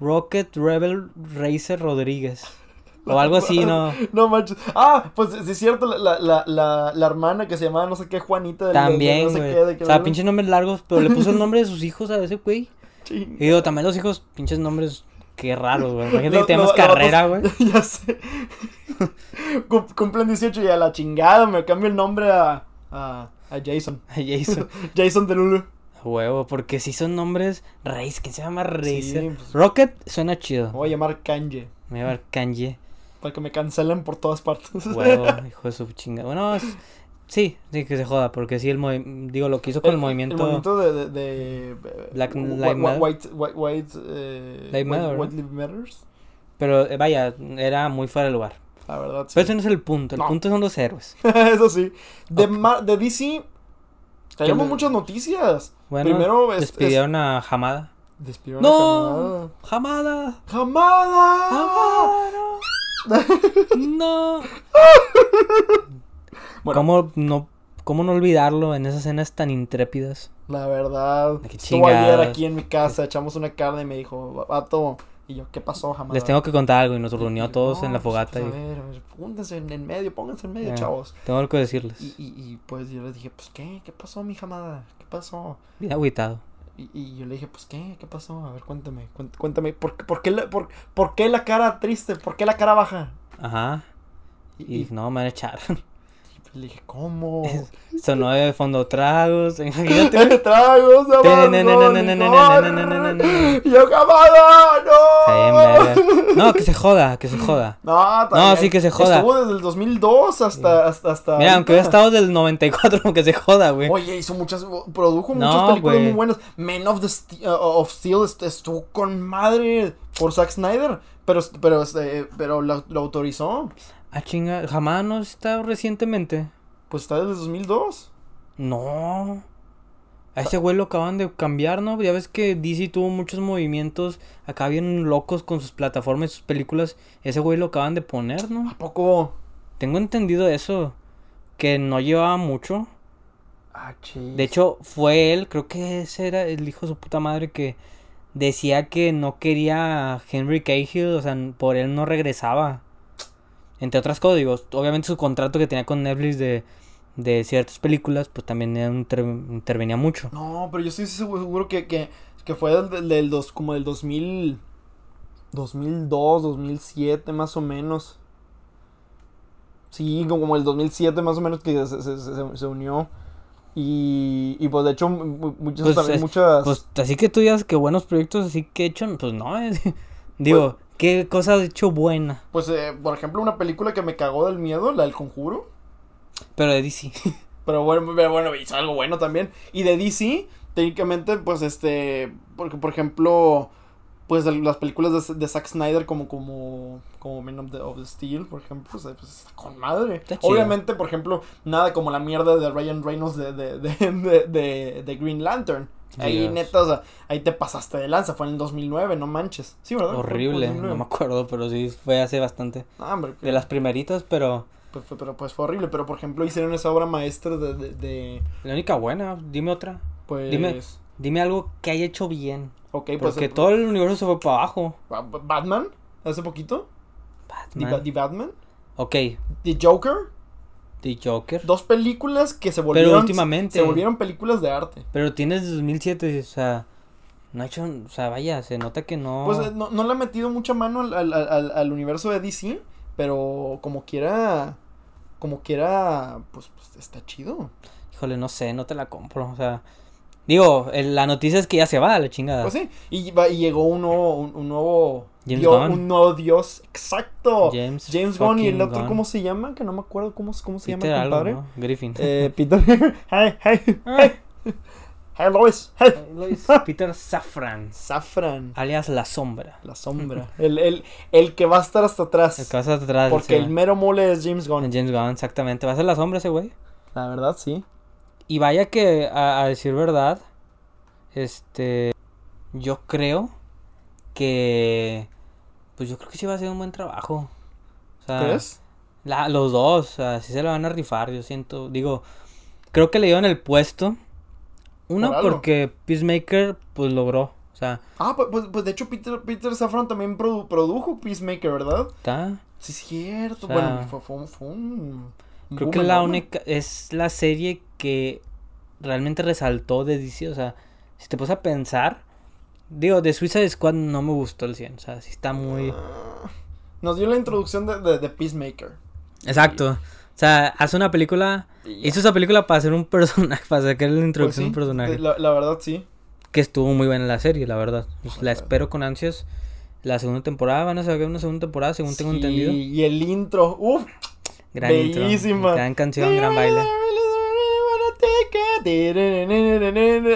[SPEAKER 2] Rocket, Rebel, Racer, Rodríguez. O algo así, ¿no?
[SPEAKER 1] No manches. Ah, pues sí es cierto, la, la, la, la, hermana que se llamaba no sé qué Juanita. de- de- de
[SPEAKER 2] También,
[SPEAKER 1] no sé
[SPEAKER 2] güey.
[SPEAKER 1] que-
[SPEAKER 2] O sea, pinches nombres largos, pero le puso el nombre de sus hijos a ese güey.
[SPEAKER 1] Ching.
[SPEAKER 2] Y digo, también los hijos, pinches nombres, qué raros, güey. Imagínate
[SPEAKER 1] Lo-
[SPEAKER 2] que tenemos carrera, güey.
[SPEAKER 1] ya sé. Cum- Cumplen 18 y a la chingada me cambio el nombre a, a, a Jason.
[SPEAKER 2] A Jason.
[SPEAKER 1] Jason Derulo.
[SPEAKER 2] A Huevo, porque si son nombres Race, ¿quién se llama?
[SPEAKER 1] Sí, pues-
[SPEAKER 2] Rocket suena chido.
[SPEAKER 1] Me voy a llamar Kanye.
[SPEAKER 2] Me voy a llamar Kanye.
[SPEAKER 1] Para que me cancelen por todas partes.
[SPEAKER 2] Huevo, hijo de su chinga. Bueno, es- sí, sí que se joda, porque sí el digo lo que hizo con el, movimiento,
[SPEAKER 1] El movimiento de. de, de-
[SPEAKER 2] Black Lives Matter.
[SPEAKER 1] White, white, white, eh, white-
[SPEAKER 2] Matter,
[SPEAKER 1] White. Lives Matters.
[SPEAKER 2] pero eh, vaya, era muy fuera de lugar.
[SPEAKER 1] La verdad. sí.
[SPEAKER 2] Pero ese no es el punto, el
[SPEAKER 1] No.
[SPEAKER 2] punto son los héroes.
[SPEAKER 1] Eso sí. De,
[SPEAKER 2] Ok.
[SPEAKER 1] Ma- de DC. Tenemos muchas noticias.
[SPEAKER 2] Bueno,
[SPEAKER 1] Primero es- es-
[SPEAKER 2] despidieron a Hamada.
[SPEAKER 1] Despidieron a
[SPEAKER 2] ¡No! ¡Hamada!
[SPEAKER 1] Hamada.
[SPEAKER 2] ¡Hamada! ¡No!
[SPEAKER 1] Bueno.
[SPEAKER 2] ¿Cómo no, ¿Cómo no olvidarlo en esas escenas tan intrépidas?
[SPEAKER 1] La verdad. Estuvo ayer aquí en mi casa. Echamos una carne y me dijo, vato. Y yo, ¿qué pasó, Hamada?
[SPEAKER 2] Les tengo que contar algo y nos reunió a todos
[SPEAKER 1] no,
[SPEAKER 2] en la
[SPEAKER 1] pues,
[SPEAKER 2] fogata
[SPEAKER 1] pues,
[SPEAKER 2] y
[SPEAKER 1] a ver, a ver, pónganse en, en medio, pónganse en medio, chavos.
[SPEAKER 2] tengo algo que decirles.
[SPEAKER 1] Y, y, y pues yo les dije, pues, ¿qué? ¿Qué pasó, mi Hamada? ¿Qué pasó?
[SPEAKER 2] Bien agüitado.
[SPEAKER 1] Y, y yo le dije, pues, ¿qué? ¿Qué pasó? A ver, cuéntame, cuént- cuéntame. ¿Por, qué- por, qué la, por, por qué la cara triste? ¿Por qué la cara baja?
[SPEAKER 2] Ajá.
[SPEAKER 1] Y,
[SPEAKER 2] Y
[SPEAKER 1] y-
[SPEAKER 2] no, me van a echar.
[SPEAKER 1] Le dije, ¿cómo?
[SPEAKER 2] Sonó de fondo tragos. Imagínate.
[SPEAKER 1] tragos, Yo
[SPEAKER 2] camada, ah,
[SPEAKER 1] no.
[SPEAKER 2] No, que se joda, que se joda.
[SPEAKER 1] No,
[SPEAKER 2] no, sí que se joda.
[SPEAKER 1] Estuvo desde el 2002 hasta. hasta,
[SPEAKER 2] Mira, aunque hubiera estado del 94, aunque se joda, güey.
[SPEAKER 1] Oye, hizo muchas. Produjo muchas películas muy buenas. Men of, eh, Steel estuvo con madre por Zack Snyder. Pero, pero, este, pero lo autorizó.
[SPEAKER 2] Ah, chinga, jamás no está recientemente.
[SPEAKER 1] Pues está desde 2002.
[SPEAKER 2] No. A ese güey lo acaban de cambiar, ¿no? Ya ves que DC tuvo muchos movimientos acá bien locos con sus plataformas y sus películas. Ese güey lo acaban de poner, ¿no?
[SPEAKER 1] ¿A poco?
[SPEAKER 2] Tengo entendido eso. Que no llevaba mucho.
[SPEAKER 1] Ah, chis.
[SPEAKER 2] De hecho, fue él, creo que ese era el hijo de su puta madre que decía que no quería a Henry Cahill, o sea, por él no regresaba. Entre otras cosas, digo, obviamente su contrato que tenía con Netflix de, de ciertas películas, pues también inter- intervenía mucho.
[SPEAKER 1] No, pero yo estoy seguro que, que, que fue del, del, dos, como del 2000, 2002, 2007 más o menos. Sí, como el 2007 más o menos que se, se, se, se unió. Y, y pues de hecho mu- muchas,
[SPEAKER 2] Pues,
[SPEAKER 1] también muchas...
[SPEAKER 2] Pues así que tú digas que buenos proyectos así que he hecho, pues no, es- digo, ¿qué cosa ha hecho buena?
[SPEAKER 1] Pues, eh, por ejemplo, una película que me cagó del miedo, la del conjuro.
[SPEAKER 2] Pero de DC.
[SPEAKER 1] Pero bueno, pero bueno, hizo algo bueno también. Y de DC, técnicamente, pues este. Porque, por ejemplo, pues las películas de, de Zack Snyder, como como como Man of the, of the Steel, por ejemplo, pues, pues, está con madre.
[SPEAKER 2] Está.
[SPEAKER 1] Obviamente, por ejemplo, nada como la mierda de Ryan Reynolds de, de, de, de, de- de Green Lantern. Ahí,
[SPEAKER 2] Dios.
[SPEAKER 1] neta, o sea, ahí te pasaste de lanza. Fue en el 2009, no manches. Sí, ¿verdad?
[SPEAKER 2] Horrible,
[SPEAKER 1] 2009.
[SPEAKER 2] no me acuerdo, pero sí fue hace bastante.
[SPEAKER 1] Ah, hombre,
[SPEAKER 2] De las primeritas, pero
[SPEAKER 1] pues, fue- pero pues fue horrible. Pero, por ejemplo, hicieron esa obra maestra de, de, de,
[SPEAKER 2] la única buena, dime otra.
[SPEAKER 1] pues...
[SPEAKER 2] Dime. Dime algo que haya hecho bien.
[SPEAKER 1] Ok, pues...
[SPEAKER 2] Porque
[SPEAKER 1] el-
[SPEAKER 2] todo el universo se fue para abajo.
[SPEAKER 1] Ba- Ba- Batman, hace poquito. The, Ba-
[SPEAKER 2] Batman.
[SPEAKER 1] The Batman.
[SPEAKER 2] Ok,
[SPEAKER 1] The Joker.
[SPEAKER 2] The Joker.
[SPEAKER 1] Dos películas que se volvieron.
[SPEAKER 2] últimamente-
[SPEAKER 1] Se volvieron películas de arte.
[SPEAKER 2] Pero tienes 2007, o sea, no ha hecho, o sea, vaya, se nota que no.
[SPEAKER 1] Pues eh, no, no le ha metido mucha mano al, al, al, al universo de DC. Pero como quiera. Como quiera. Pues, pues está chido.
[SPEAKER 2] Híjole, no sé, no te la compro, o sea, digo, el- la noticia es que ya se va a la chingada.
[SPEAKER 1] Pues sí. Y, va- y llegó un nuevo. Un, un nuevo.
[SPEAKER 2] James
[SPEAKER 1] dios,
[SPEAKER 2] Gunn.
[SPEAKER 1] Un nuevo dios. Exacto.
[SPEAKER 2] James,
[SPEAKER 1] James Gunn y el otro,
[SPEAKER 2] Gunn.
[SPEAKER 1] ¿cómo se llama? Que no me acuerdo cómo, cómo se
[SPEAKER 2] Peter
[SPEAKER 1] llama el
[SPEAKER 2] algo,
[SPEAKER 1] compadre.
[SPEAKER 2] ¿no? Griffin.
[SPEAKER 1] Eh, Peter. hey, hey,
[SPEAKER 2] Ah.
[SPEAKER 1] hey. Hey, Lois. Hey.
[SPEAKER 2] Lois, Peter Safran,
[SPEAKER 1] Safran.
[SPEAKER 2] alias La Sombra.
[SPEAKER 1] La sombra. el, el, el que va a estar hasta atrás.
[SPEAKER 2] El que vas atrás.
[SPEAKER 1] porque el mero mole es James Gunn.
[SPEAKER 2] James Gunn, exactamente. Va a ser La Sombra ese güey.
[SPEAKER 1] La verdad, sí.
[SPEAKER 2] Y vaya que, a, a decir verdad, este, yo creo que, pues yo creo que sí va a ser un buen trabajo. O sea,
[SPEAKER 1] ¿Crees?
[SPEAKER 2] la- los dos, o sea, sí se lo van a rifar, yo siento, digo, creo que le dieron el puesto. Uno,
[SPEAKER 1] Por
[SPEAKER 2] porque Peacemaker, pues logró, o sea,
[SPEAKER 1] Ah, pues, pues, pues de hecho Peter, Peter Safran también produ- produjo Peacemaker, ¿verdad?
[SPEAKER 2] está.
[SPEAKER 1] Sí, es cierto.
[SPEAKER 2] O sea,
[SPEAKER 1] bueno, fue, fue, fue un...
[SPEAKER 2] Creo
[SPEAKER 1] boom
[SPEAKER 2] que la única, es la serie que realmente resaltó de DC, o sea, si te pones a pensar, digo, de Suicide Squad no me gustó el 100, o sea, sí está muy...
[SPEAKER 1] Ah, Nos dio la introducción de, de, de Peacemaker.
[SPEAKER 2] Exacto. O sea, hace una película. Hizo esa película para hacer un personaje, para sacar la
[SPEAKER 1] Pues
[SPEAKER 2] introducción
[SPEAKER 1] sí,
[SPEAKER 2] de un personaje.
[SPEAKER 1] La, la verdad, sí.
[SPEAKER 2] Que estuvo muy buena la serie, la verdad. Pues, la espero con ansias. La segunda temporada, van a sacar una segunda temporada, según tengo entendido.
[SPEAKER 1] Y el intro. Uf,
[SPEAKER 2] Gran intro,
[SPEAKER 1] bellísima.
[SPEAKER 2] gran canción, gran baile.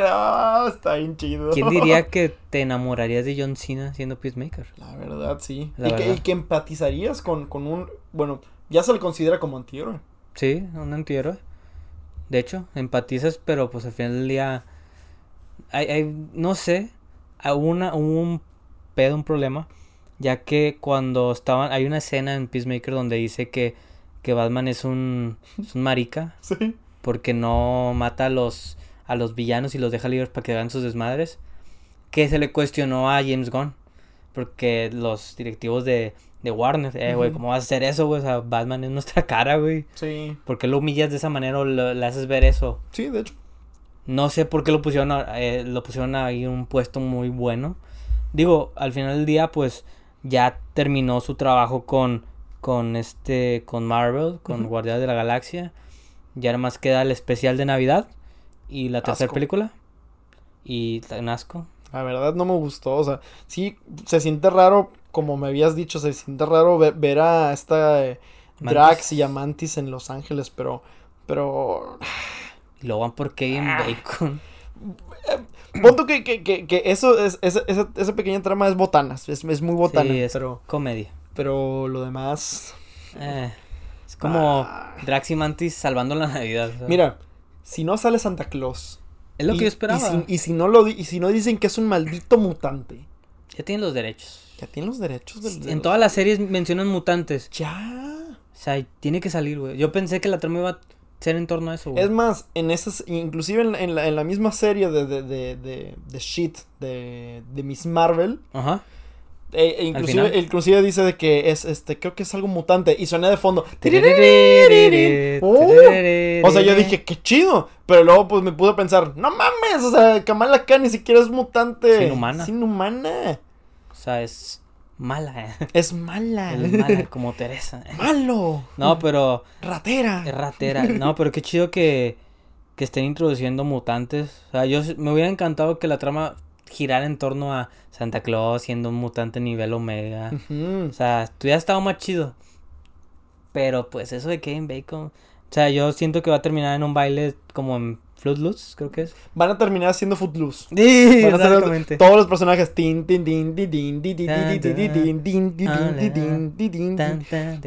[SPEAKER 1] Ah, está bien chido.
[SPEAKER 2] ¿Quién diría que te enamorarías de John Cena siendo Peacemaker?
[SPEAKER 1] La verdad, sí.
[SPEAKER 2] La
[SPEAKER 1] y, Que,
[SPEAKER 2] verdad.
[SPEAKER 1] y que empatizarías con, con un. Bueno, ya se le considera como antihéroe.
[SPEAKER 2] Sí, un antihéroe. De hecho, empatizas, pero pues al final del día. Hay, hay, no sé, una, hubo un pedo, un problema. Ya que cuando estaban. Hay una escena en Peacemaker donde dice que, que Batman es un, es un marica.
[SPEAKER 1] Sí.
[SPEAKER 2] Porque no mata a los, a los villanos y los deja libres para que hagan sus desmadres. Que se le cuestionó a James Gunn. Porque los directivos de, de Warner, eh, güey. ¿cómo vas a hacer eso, güey? O sea, Batman es nuestra cara, güey.
[SPEAKER 1] Sí.
[SPEAKER 2] ¿Por qué lo humillas de esa manera o lo- le haces ver eso?
[SPEAKER 1] Sí, de hecho.
[SPEAKER 2] No sé por qué lo pusieron, a- eh, lo pusieron ahí en un puesto muy bueno. Digo, al final del día, pues ya terminó su trabajo con, con este, con Marvel, con
[SPEAKER 1] Ujú.
[SPEAKER 2] Guardianes de la Galaxia. Ya nada más queda el especial de Navidad y la tercera película. Y un asco.
[SPEAKER 1] La verdad no me gustó. O sea, sí, se siente raro, como me habías dicho, se siente raro ve- ver, a esta eh. Drax y a Mantis en Los Ángeles, pero. Pero.
[SPEAKER 2] Y luego van por Kevin
[SPEAKER 1] Ah.
[SPEAKER 2] Bacon.
[SPEAKER 1] Punto que, que, que, que eso es, esa, esa, esa pequeña trama es botanas. Es, es muy botana.
[SPEAKER 2] Sí, es
[SPEAKER 1] Pero,
[SPEAKER 2] comedia.
[SPEAKER 1] Pero lo demás.
[SPEAKER 2] Eh, es como
[SPEAKER 1] Ah.
[SPEAKER 2] Drax y Mantis salvando la Navidad.
[SPEAKER 1] Mira, si no sale Santa Claus
[SPEAKER 2] Es lo
[SPEAKER 1] Y-
[SPEAKER 2] que yo esperaba.
[SPEAKER 1] Y si, y si no lo y si no dicen que es un maldito mutante,
[SPEAKER 2] Ya tienen los derechos.
[SPEAKER 1] ya tienen los derechos del. de
[SPEAKER 2] En
[SPEAKER 1] los-
[SPEAKER 2] todas las series mencionan mutantes.
[SPEAKER 1] Ya.
[SPEAKER 2] O sea, tiene que salir, güey. Yo pensé que la trama iba a ser en torno a eso, güey.
[SPEAKER 1] Es más, en esas, inclusive en, la- en la, en la misma serie de, de, de, de, de Shit, de, de Miss Marvel,
[SPEAKER 2] Ajá.
[SPEAKER 1] Eh, e inclusive, inclusive dice de que es, este, creo que es algo mutante, y suena de fondo. O sea, yo dije, qué chido, pero luego pues me pude pensar, no mames, o sea, Kamala Khan ni siquiera es mutante.
[SPEAKER 2] Es inhumana.
[SPEAKER 1] Es inhumana.
[SPEAKER 2] O sea, es mala, eh.
[SPEAKER 1] Es mala.
[SPEAKER 2] Es mala, como Teresa. eh.
[SPEAKER 1] Malo.
[SPEAKER 2] No, pero
[SPEAKER 1] Ratera.
[SPEAKER 2] es ratera. No, pero qué chido que, que estén introduciendo mutantes. O sea, yo me hubiera encantado que la trama girara en torno a Santa Claus siendo un mutante nivel Omega. O sea, hubiera estado más chido. Pero pues eso de Kevin Bacon. O sea, yo siento que va a terminar en un baile como en Footloose, creo que es.
[SPEAKER 1] Van a terminar siendo Footloose.
[SPEAKER 2] Sí,
[SPEAKER 1] Van a ser todos los personajes.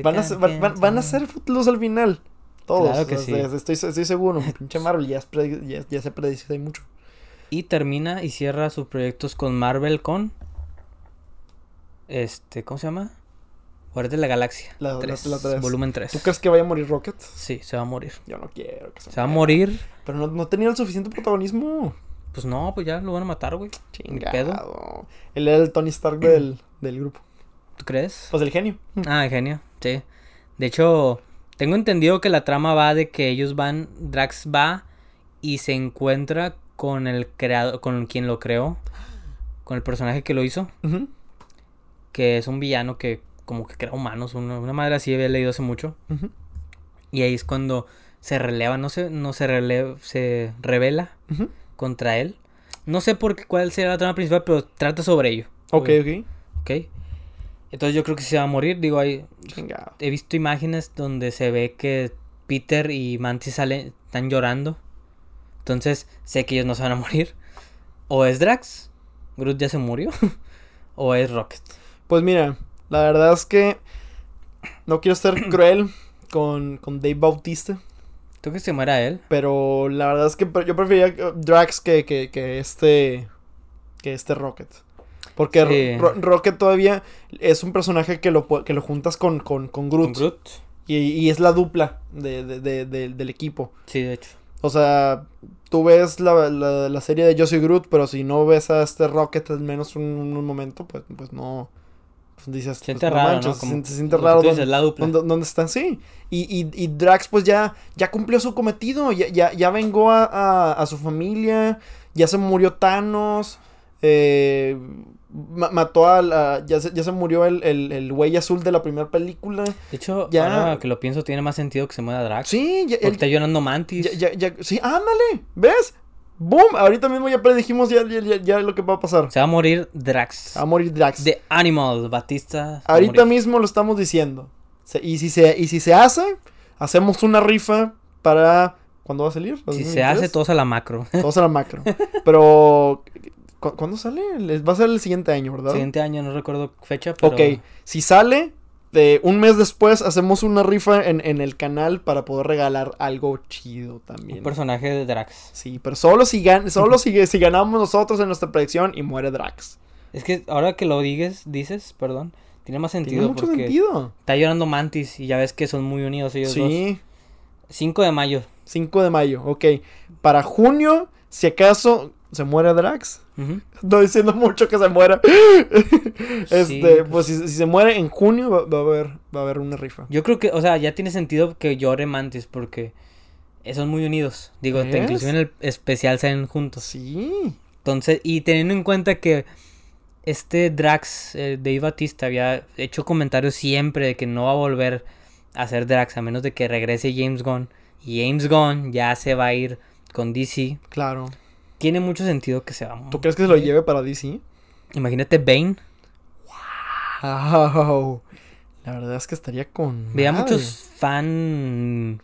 [SPEAKER 1] Van a ser, van, van- van a ser Footloose al final. Todos.
[SPEAKER 2] Claro que
[SPEAKER 1] o sea,
[SPEAKER 2] sí.
[SPEAKER 1] Estoy, estoy seguro. Pinche Marvel ya, es ya, ya se predice mucho.
[SPEAKER 2] Y termina y cierra sus proyectos con Marvel con. Este, ¿cómo se llama? Guardianes de la Galaxia.
[SPEAKER 1] La- la-
[SPEAKER 2] tres,
[SPEAKER 1] la tres.
[SPEAKER 2] Volumen 3.
[SPEAKER 1] ¿Tú crees que vaya a morir Rocket?
[SPEAKER 2] Sí, se va a morir.
[SPEAKER 1] Yo no quiero que se,
[SPEAKER 2] Se va a morir.
[SPEAKER 1] Pero no, no tenía el suficiente protagonismo.
[SPEAKER 2] Pues no, pues ya lo van a matar, güey.
[SPEAKER 1] Chingado. Él era el Tony Stark del, del grupo.
[SPEAKER 2] ¿Tú crees?
[SPEAKER 1] Pues el genio.
[SPEAKER 2] Ah, genio, sí. De hecho, tengo entendido que la trama va de que ellos van, Drax va y se encuentra con el creado, con quien lo creó, con el personaje que lo hizo, que es un villano que como que crea humanos, una, una madre así había leído hace mucho. Y ahí es cuando se releva, no se, no se releva, se revela contra él. No sé por qué, cuál será la trama principal, pero trata sobre ello.
[SPEAKER 1] Ok, ok.
[SPEAKER 2] Ok. Entonces yo creo que se va a morir. Digo, hay,
[SPEAKER 1] Chingado.
[SPEAKER 2] he visto imágenes donde se ve que Peter y Mantis salen, están llorando. Entonces sé que ellos no se van a morir. O es Drax, Groot ya se murió. o es Rocket.
[SPEAKER 1] Pues mira, la verdad es que no quiero ser cruel con, con Dave Bautista.
[SPEAKER 2] ¿Tú que se muera él?
[SPEAKER 1] Pero la verdad es que yo prefería que- Drax que, que, que este. Que este Rocket. Porque
[SPEAKER 2] Sí.
[SPEAKER 1] Ro- Rocket todavía es un personaje que lo, que lo juntas con, con, con Groot.
[SPEAKER 2] ¿Con Groot?
[SPEAKER 1] Y, y es la dupla de- de- del equipo.
[SPEAKER 2] Sí, de hecho.
[SPEAKER 1] O sea, tú ves la, la, la serie de Yo soy Groot, pero si no ves a este Rocket al menos un, un momento, pues, pues no. Pues dices,
[SPEAKER 2] Se
[SPEAKER 1] pues,
[SPEAKER 2] siente
[SPEAKER 1] no
[SPEAKER 2] raro,
[SPEAKER 1] manches,
[SPEAKER 2] ¿no?
[SPEAKER 1] se
[SPEAKER 2] Como
[SPEAKER 1] siente- se siente
[SPEAKER 2] lo que
[SPEAKER 1] raro
[SPEAKER 2] tú dices,
[SPEAKER 1] dónde-
[SPEAKER 2] la dupla.
[SPEAKER 1] ¿Dónde, dónde están? Sí. Y, y, y Drax pues ya, ya cumplió su cometido, ya, ya, ya vengó a, a, a su familia, ya se murió Thanos, eh, ma- mató a la, ya, se, ya se murió el, el, el güey azul de la primera película.
[SPEAKER 2] De hecho,
[SPEAKER 1] Ya.
[SPEAKER 2] ahora que lo pienso, tiene más sentido que se muera Drax.
[SPEAKER 1] Sí, ya,
[SPEAKER 2] Porque
[SPEAKER 1] él-
[SPEAKER 2] está llorando Mantis.
[SPEAKER 1] ya, ya, ya- sí, ándale, ¿ves? ¡Boom! Ahorita mismo ya predijimos ya, ya, lo que va a pasar.
[SPEAKER 2] Se va a morir Drax.
[SPEAKER 1] Va a morir Drax.
[SPEAKER 2] The Animal, Batista. se a
[SPEAKER 1] Ahorita mismo lo estamos diciendo. Se- y, si se, y si se hace, hacemos una rifa para... ¿Cuándo va a salir?
[SPEAKER 2] Si se hace,
[SPEAKER 1] ¿2023?
[SPEAKER 2] todos a la macro.
[SPEAKER 1] Todos a la macro. Pero... ¿cu- ¿Cuándo sale? Va a ser el siguiente año, ¿verdad?
[SPEAKER 2] Siguiente año, no recuerdo fecha, pero...
[SPEAKER 1] Ok, si sale, de un mes después hacemos una rifa en, en el canal para poder regalar algo chido también.
[SPEAKER 2] Un personaje de Drax.
[SPEAKER 1] Sí, pero solo si, gan solo si, si ganamos nosotros en nuestra predicción y muere Drax.
[SPEAKER 2] Es que ahora que lo dices, dices, perdón, tiene más
[SPEAKER 1] Tiene
[SPEAKER 2] sentido
[SPEAKER 1] mucho
[SPEAKER 2] porque
[SPEAKER 1] sentido.
[SPEAKER 2] está llorando Mantis y ya ves que son muy unidos ellos dos.
[SPEAKER 1] Sí,
[SPEAKER 2] 5 de mayo.
[SPEAKER 1] 5 de mayo, ok. Para junio, si acaso se muere Drax. No diciendo mucho que se muera. este,
[SPEAKER 2] Sí,
[SPEAKER 1] pues,
[SPEAKER 2] pues-
[SPEAKER 1] si, si se muere en junio, va, va a haber, va a haber una rifa.
[SPEAKER 2] Yo creo que, o sea, ya tiene sentido que llore Mantis porque son muy unidos. Digo, inclusive en el especial salen juntos.
[SPEAKER 1] Sí.
[SPEAKER 2] Entonces, y teniendo en cuenta que este Drax, eh, Dave Batista, había hecho comentarios siempre de que no va a volver a ser Drax a menos de que regrese James Gunn. Y James Gunn ya se va a ir con DC.
[SPEAKER 1] Claro.
[SPEAKER 2] Tiene mucho sentido que se va.
[SPEAKER 1] ¿Tú crees que se lo lleve para DC?
[SPEAKER 2] Imagínate Bane.
[SPEAKER 1] Wow. La verdad es que estaría con.
[SPEAKER 2] Veía muchos fan.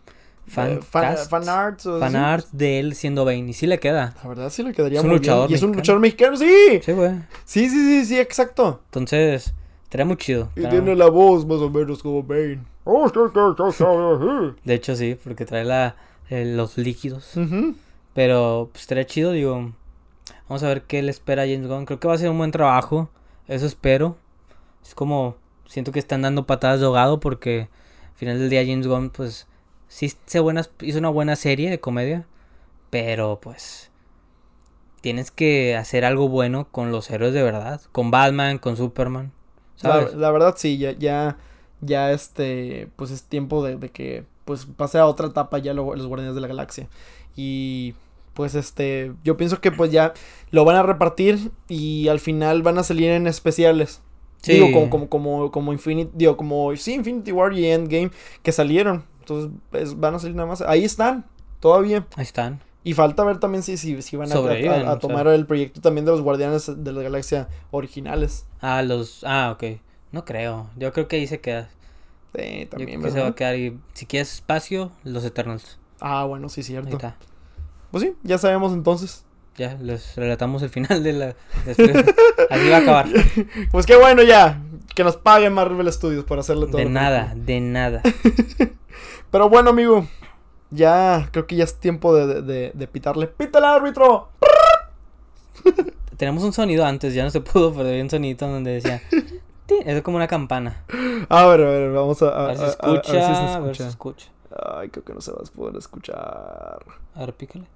[SPEAKER 2] Fan,
[SPEAKER 1] Eh, fan, fan arts. o
[SPEAKER 2] fan art de él siendo Bane. Y sí le queda.
[SPEAKER 1] La verdad sí le quedaría
[SPEAKER 2] Es un
[SPEAKER 1] muy
[SPEAKER 2] luchador
[SPEAKER 1] bien. Y es un luchador mexicano, sí.
[SPEAKER 2] Sí, güey.
[SPEAKER 1] Sí, sí, sí, sí, exacto.
[SPEAKER 2] Entonces, estaría muy chido.
[SPEAKER 1] Y tiene la voz más o menos como Bane. Oh,
[SPEAKER 2] De hecho, sí, porque trae la, eh, los líquidos.
[SPEAKER 1] Ujú.
[SPEAKER 2] Pero pues estaría chido, digo. Vamos a ver qué le espera a James Gunn. Creo que va a ser un buen trabajo. Eso espero. Es como. Siento que están dando patadas de ahogado porque al final del día James Gunn, pues. Sí hizo, buenas, hizo una buena serie de comedia. Pero pues. Tienes que hacer algo bueno con los héroes de verdad. Con Batman, con Superman.
[SPEAKER 1] La, la, verdad sí, ya, ya, ya este, pues es tiempo de, de que pues pase a otra etapa ya lo, los Guardianes de la Galaxia. Y pues este, yo pienso que pues ya lo van a repartir y al final van a salir en especiales. Sí. Digo, como, como, como, como Infinity, digo, como, sí, Infinity War y Endgame que salieron. Entonces, pues, van a salir nada más. Ahí están, todavía.
[SPEAKER 2] Ahí están.
[SPEAKER 1] Y falta ver también si, si, si van a, a, a, tomar el proyecto también de los Guardianes de la Galaxia originales.
[SPEAKER 2] Ah, los, ah, ok. No creo. Yo creo que ahí se queda.
[SPEAKER 1] Sí, también.
[SPEAKER 2] Yo creo que se va a quedar y si quieres espacio, los Eternals.
[SPEAKER 1] Ah, bueno, sí, cierto. Ahí está. Pues sí, ya sabemos entonces.
[SPEAKER 2] Ya, les relatamos el final de la... Así va a acabar.
[SPEAKER 1] Pues qué bueno ya. Que nos paguen Marvel Studios por hacerle todo.
[SPEAKER 2] De nada, de nada.
[SPEAKER 1] Pero bueno, amigo. Ya, creo que ya es tiempo de, de, de pitarle. ¡Pítale, árbitro!
[SPEAKER 2] Tenemos un sonido antes, ya no se pudo, pero había un sonido donde decía... Es como una campana.
[SPEAKER 1] A ver, a ver, vamos a...
[SPEAKER 2] A, ver si escucha, a, ver si se escucha. A ver si se escucha.
[SPEAKER 1] Ay, creo que no se va a poder escuchar.
[SPEAKER 2] A ver, pícale.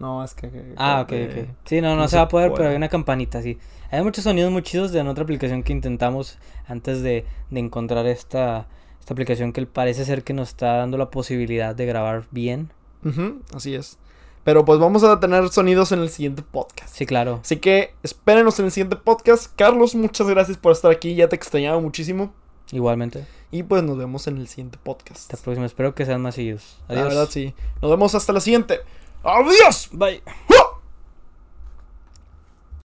[SPEAKER 1] No, es que. que
[SPEAKER 2] ah, ok, ok. Sí, no, no, no se, se, va a poder, pero hay una campanita, sí. Hay muchos sonidos muy chidos de otra aplicación que intentamos antes de, de encontrar esta, esta aplicación que parece ser que nos está dando la posibilidad de grabar bien.
[SPEAKER 1] Uh -huh, así es. Pero pues vamos a tener sonidos en el siguiente podcast.
[SPEAKER 2] Sí, claro.
[SPEAKER 1] Así que espérenos en el siguiente podcast. Carlos, muchas gracias por estar aquí. Ya te extrañaba muchísimo.
[SPEAKER 2] Igualmente.
[SPEAKER 1] Y pues nos vemos en el siguiente podcast.
[SPEAKER 2] Hasta la próxima. Espero que sean más seguidos.
[SPEAKER 1] Adiós. La verdad, sí. Nos vemos hasta la siguiente. ¡Adiós!
[SPEAKER 2] Bye.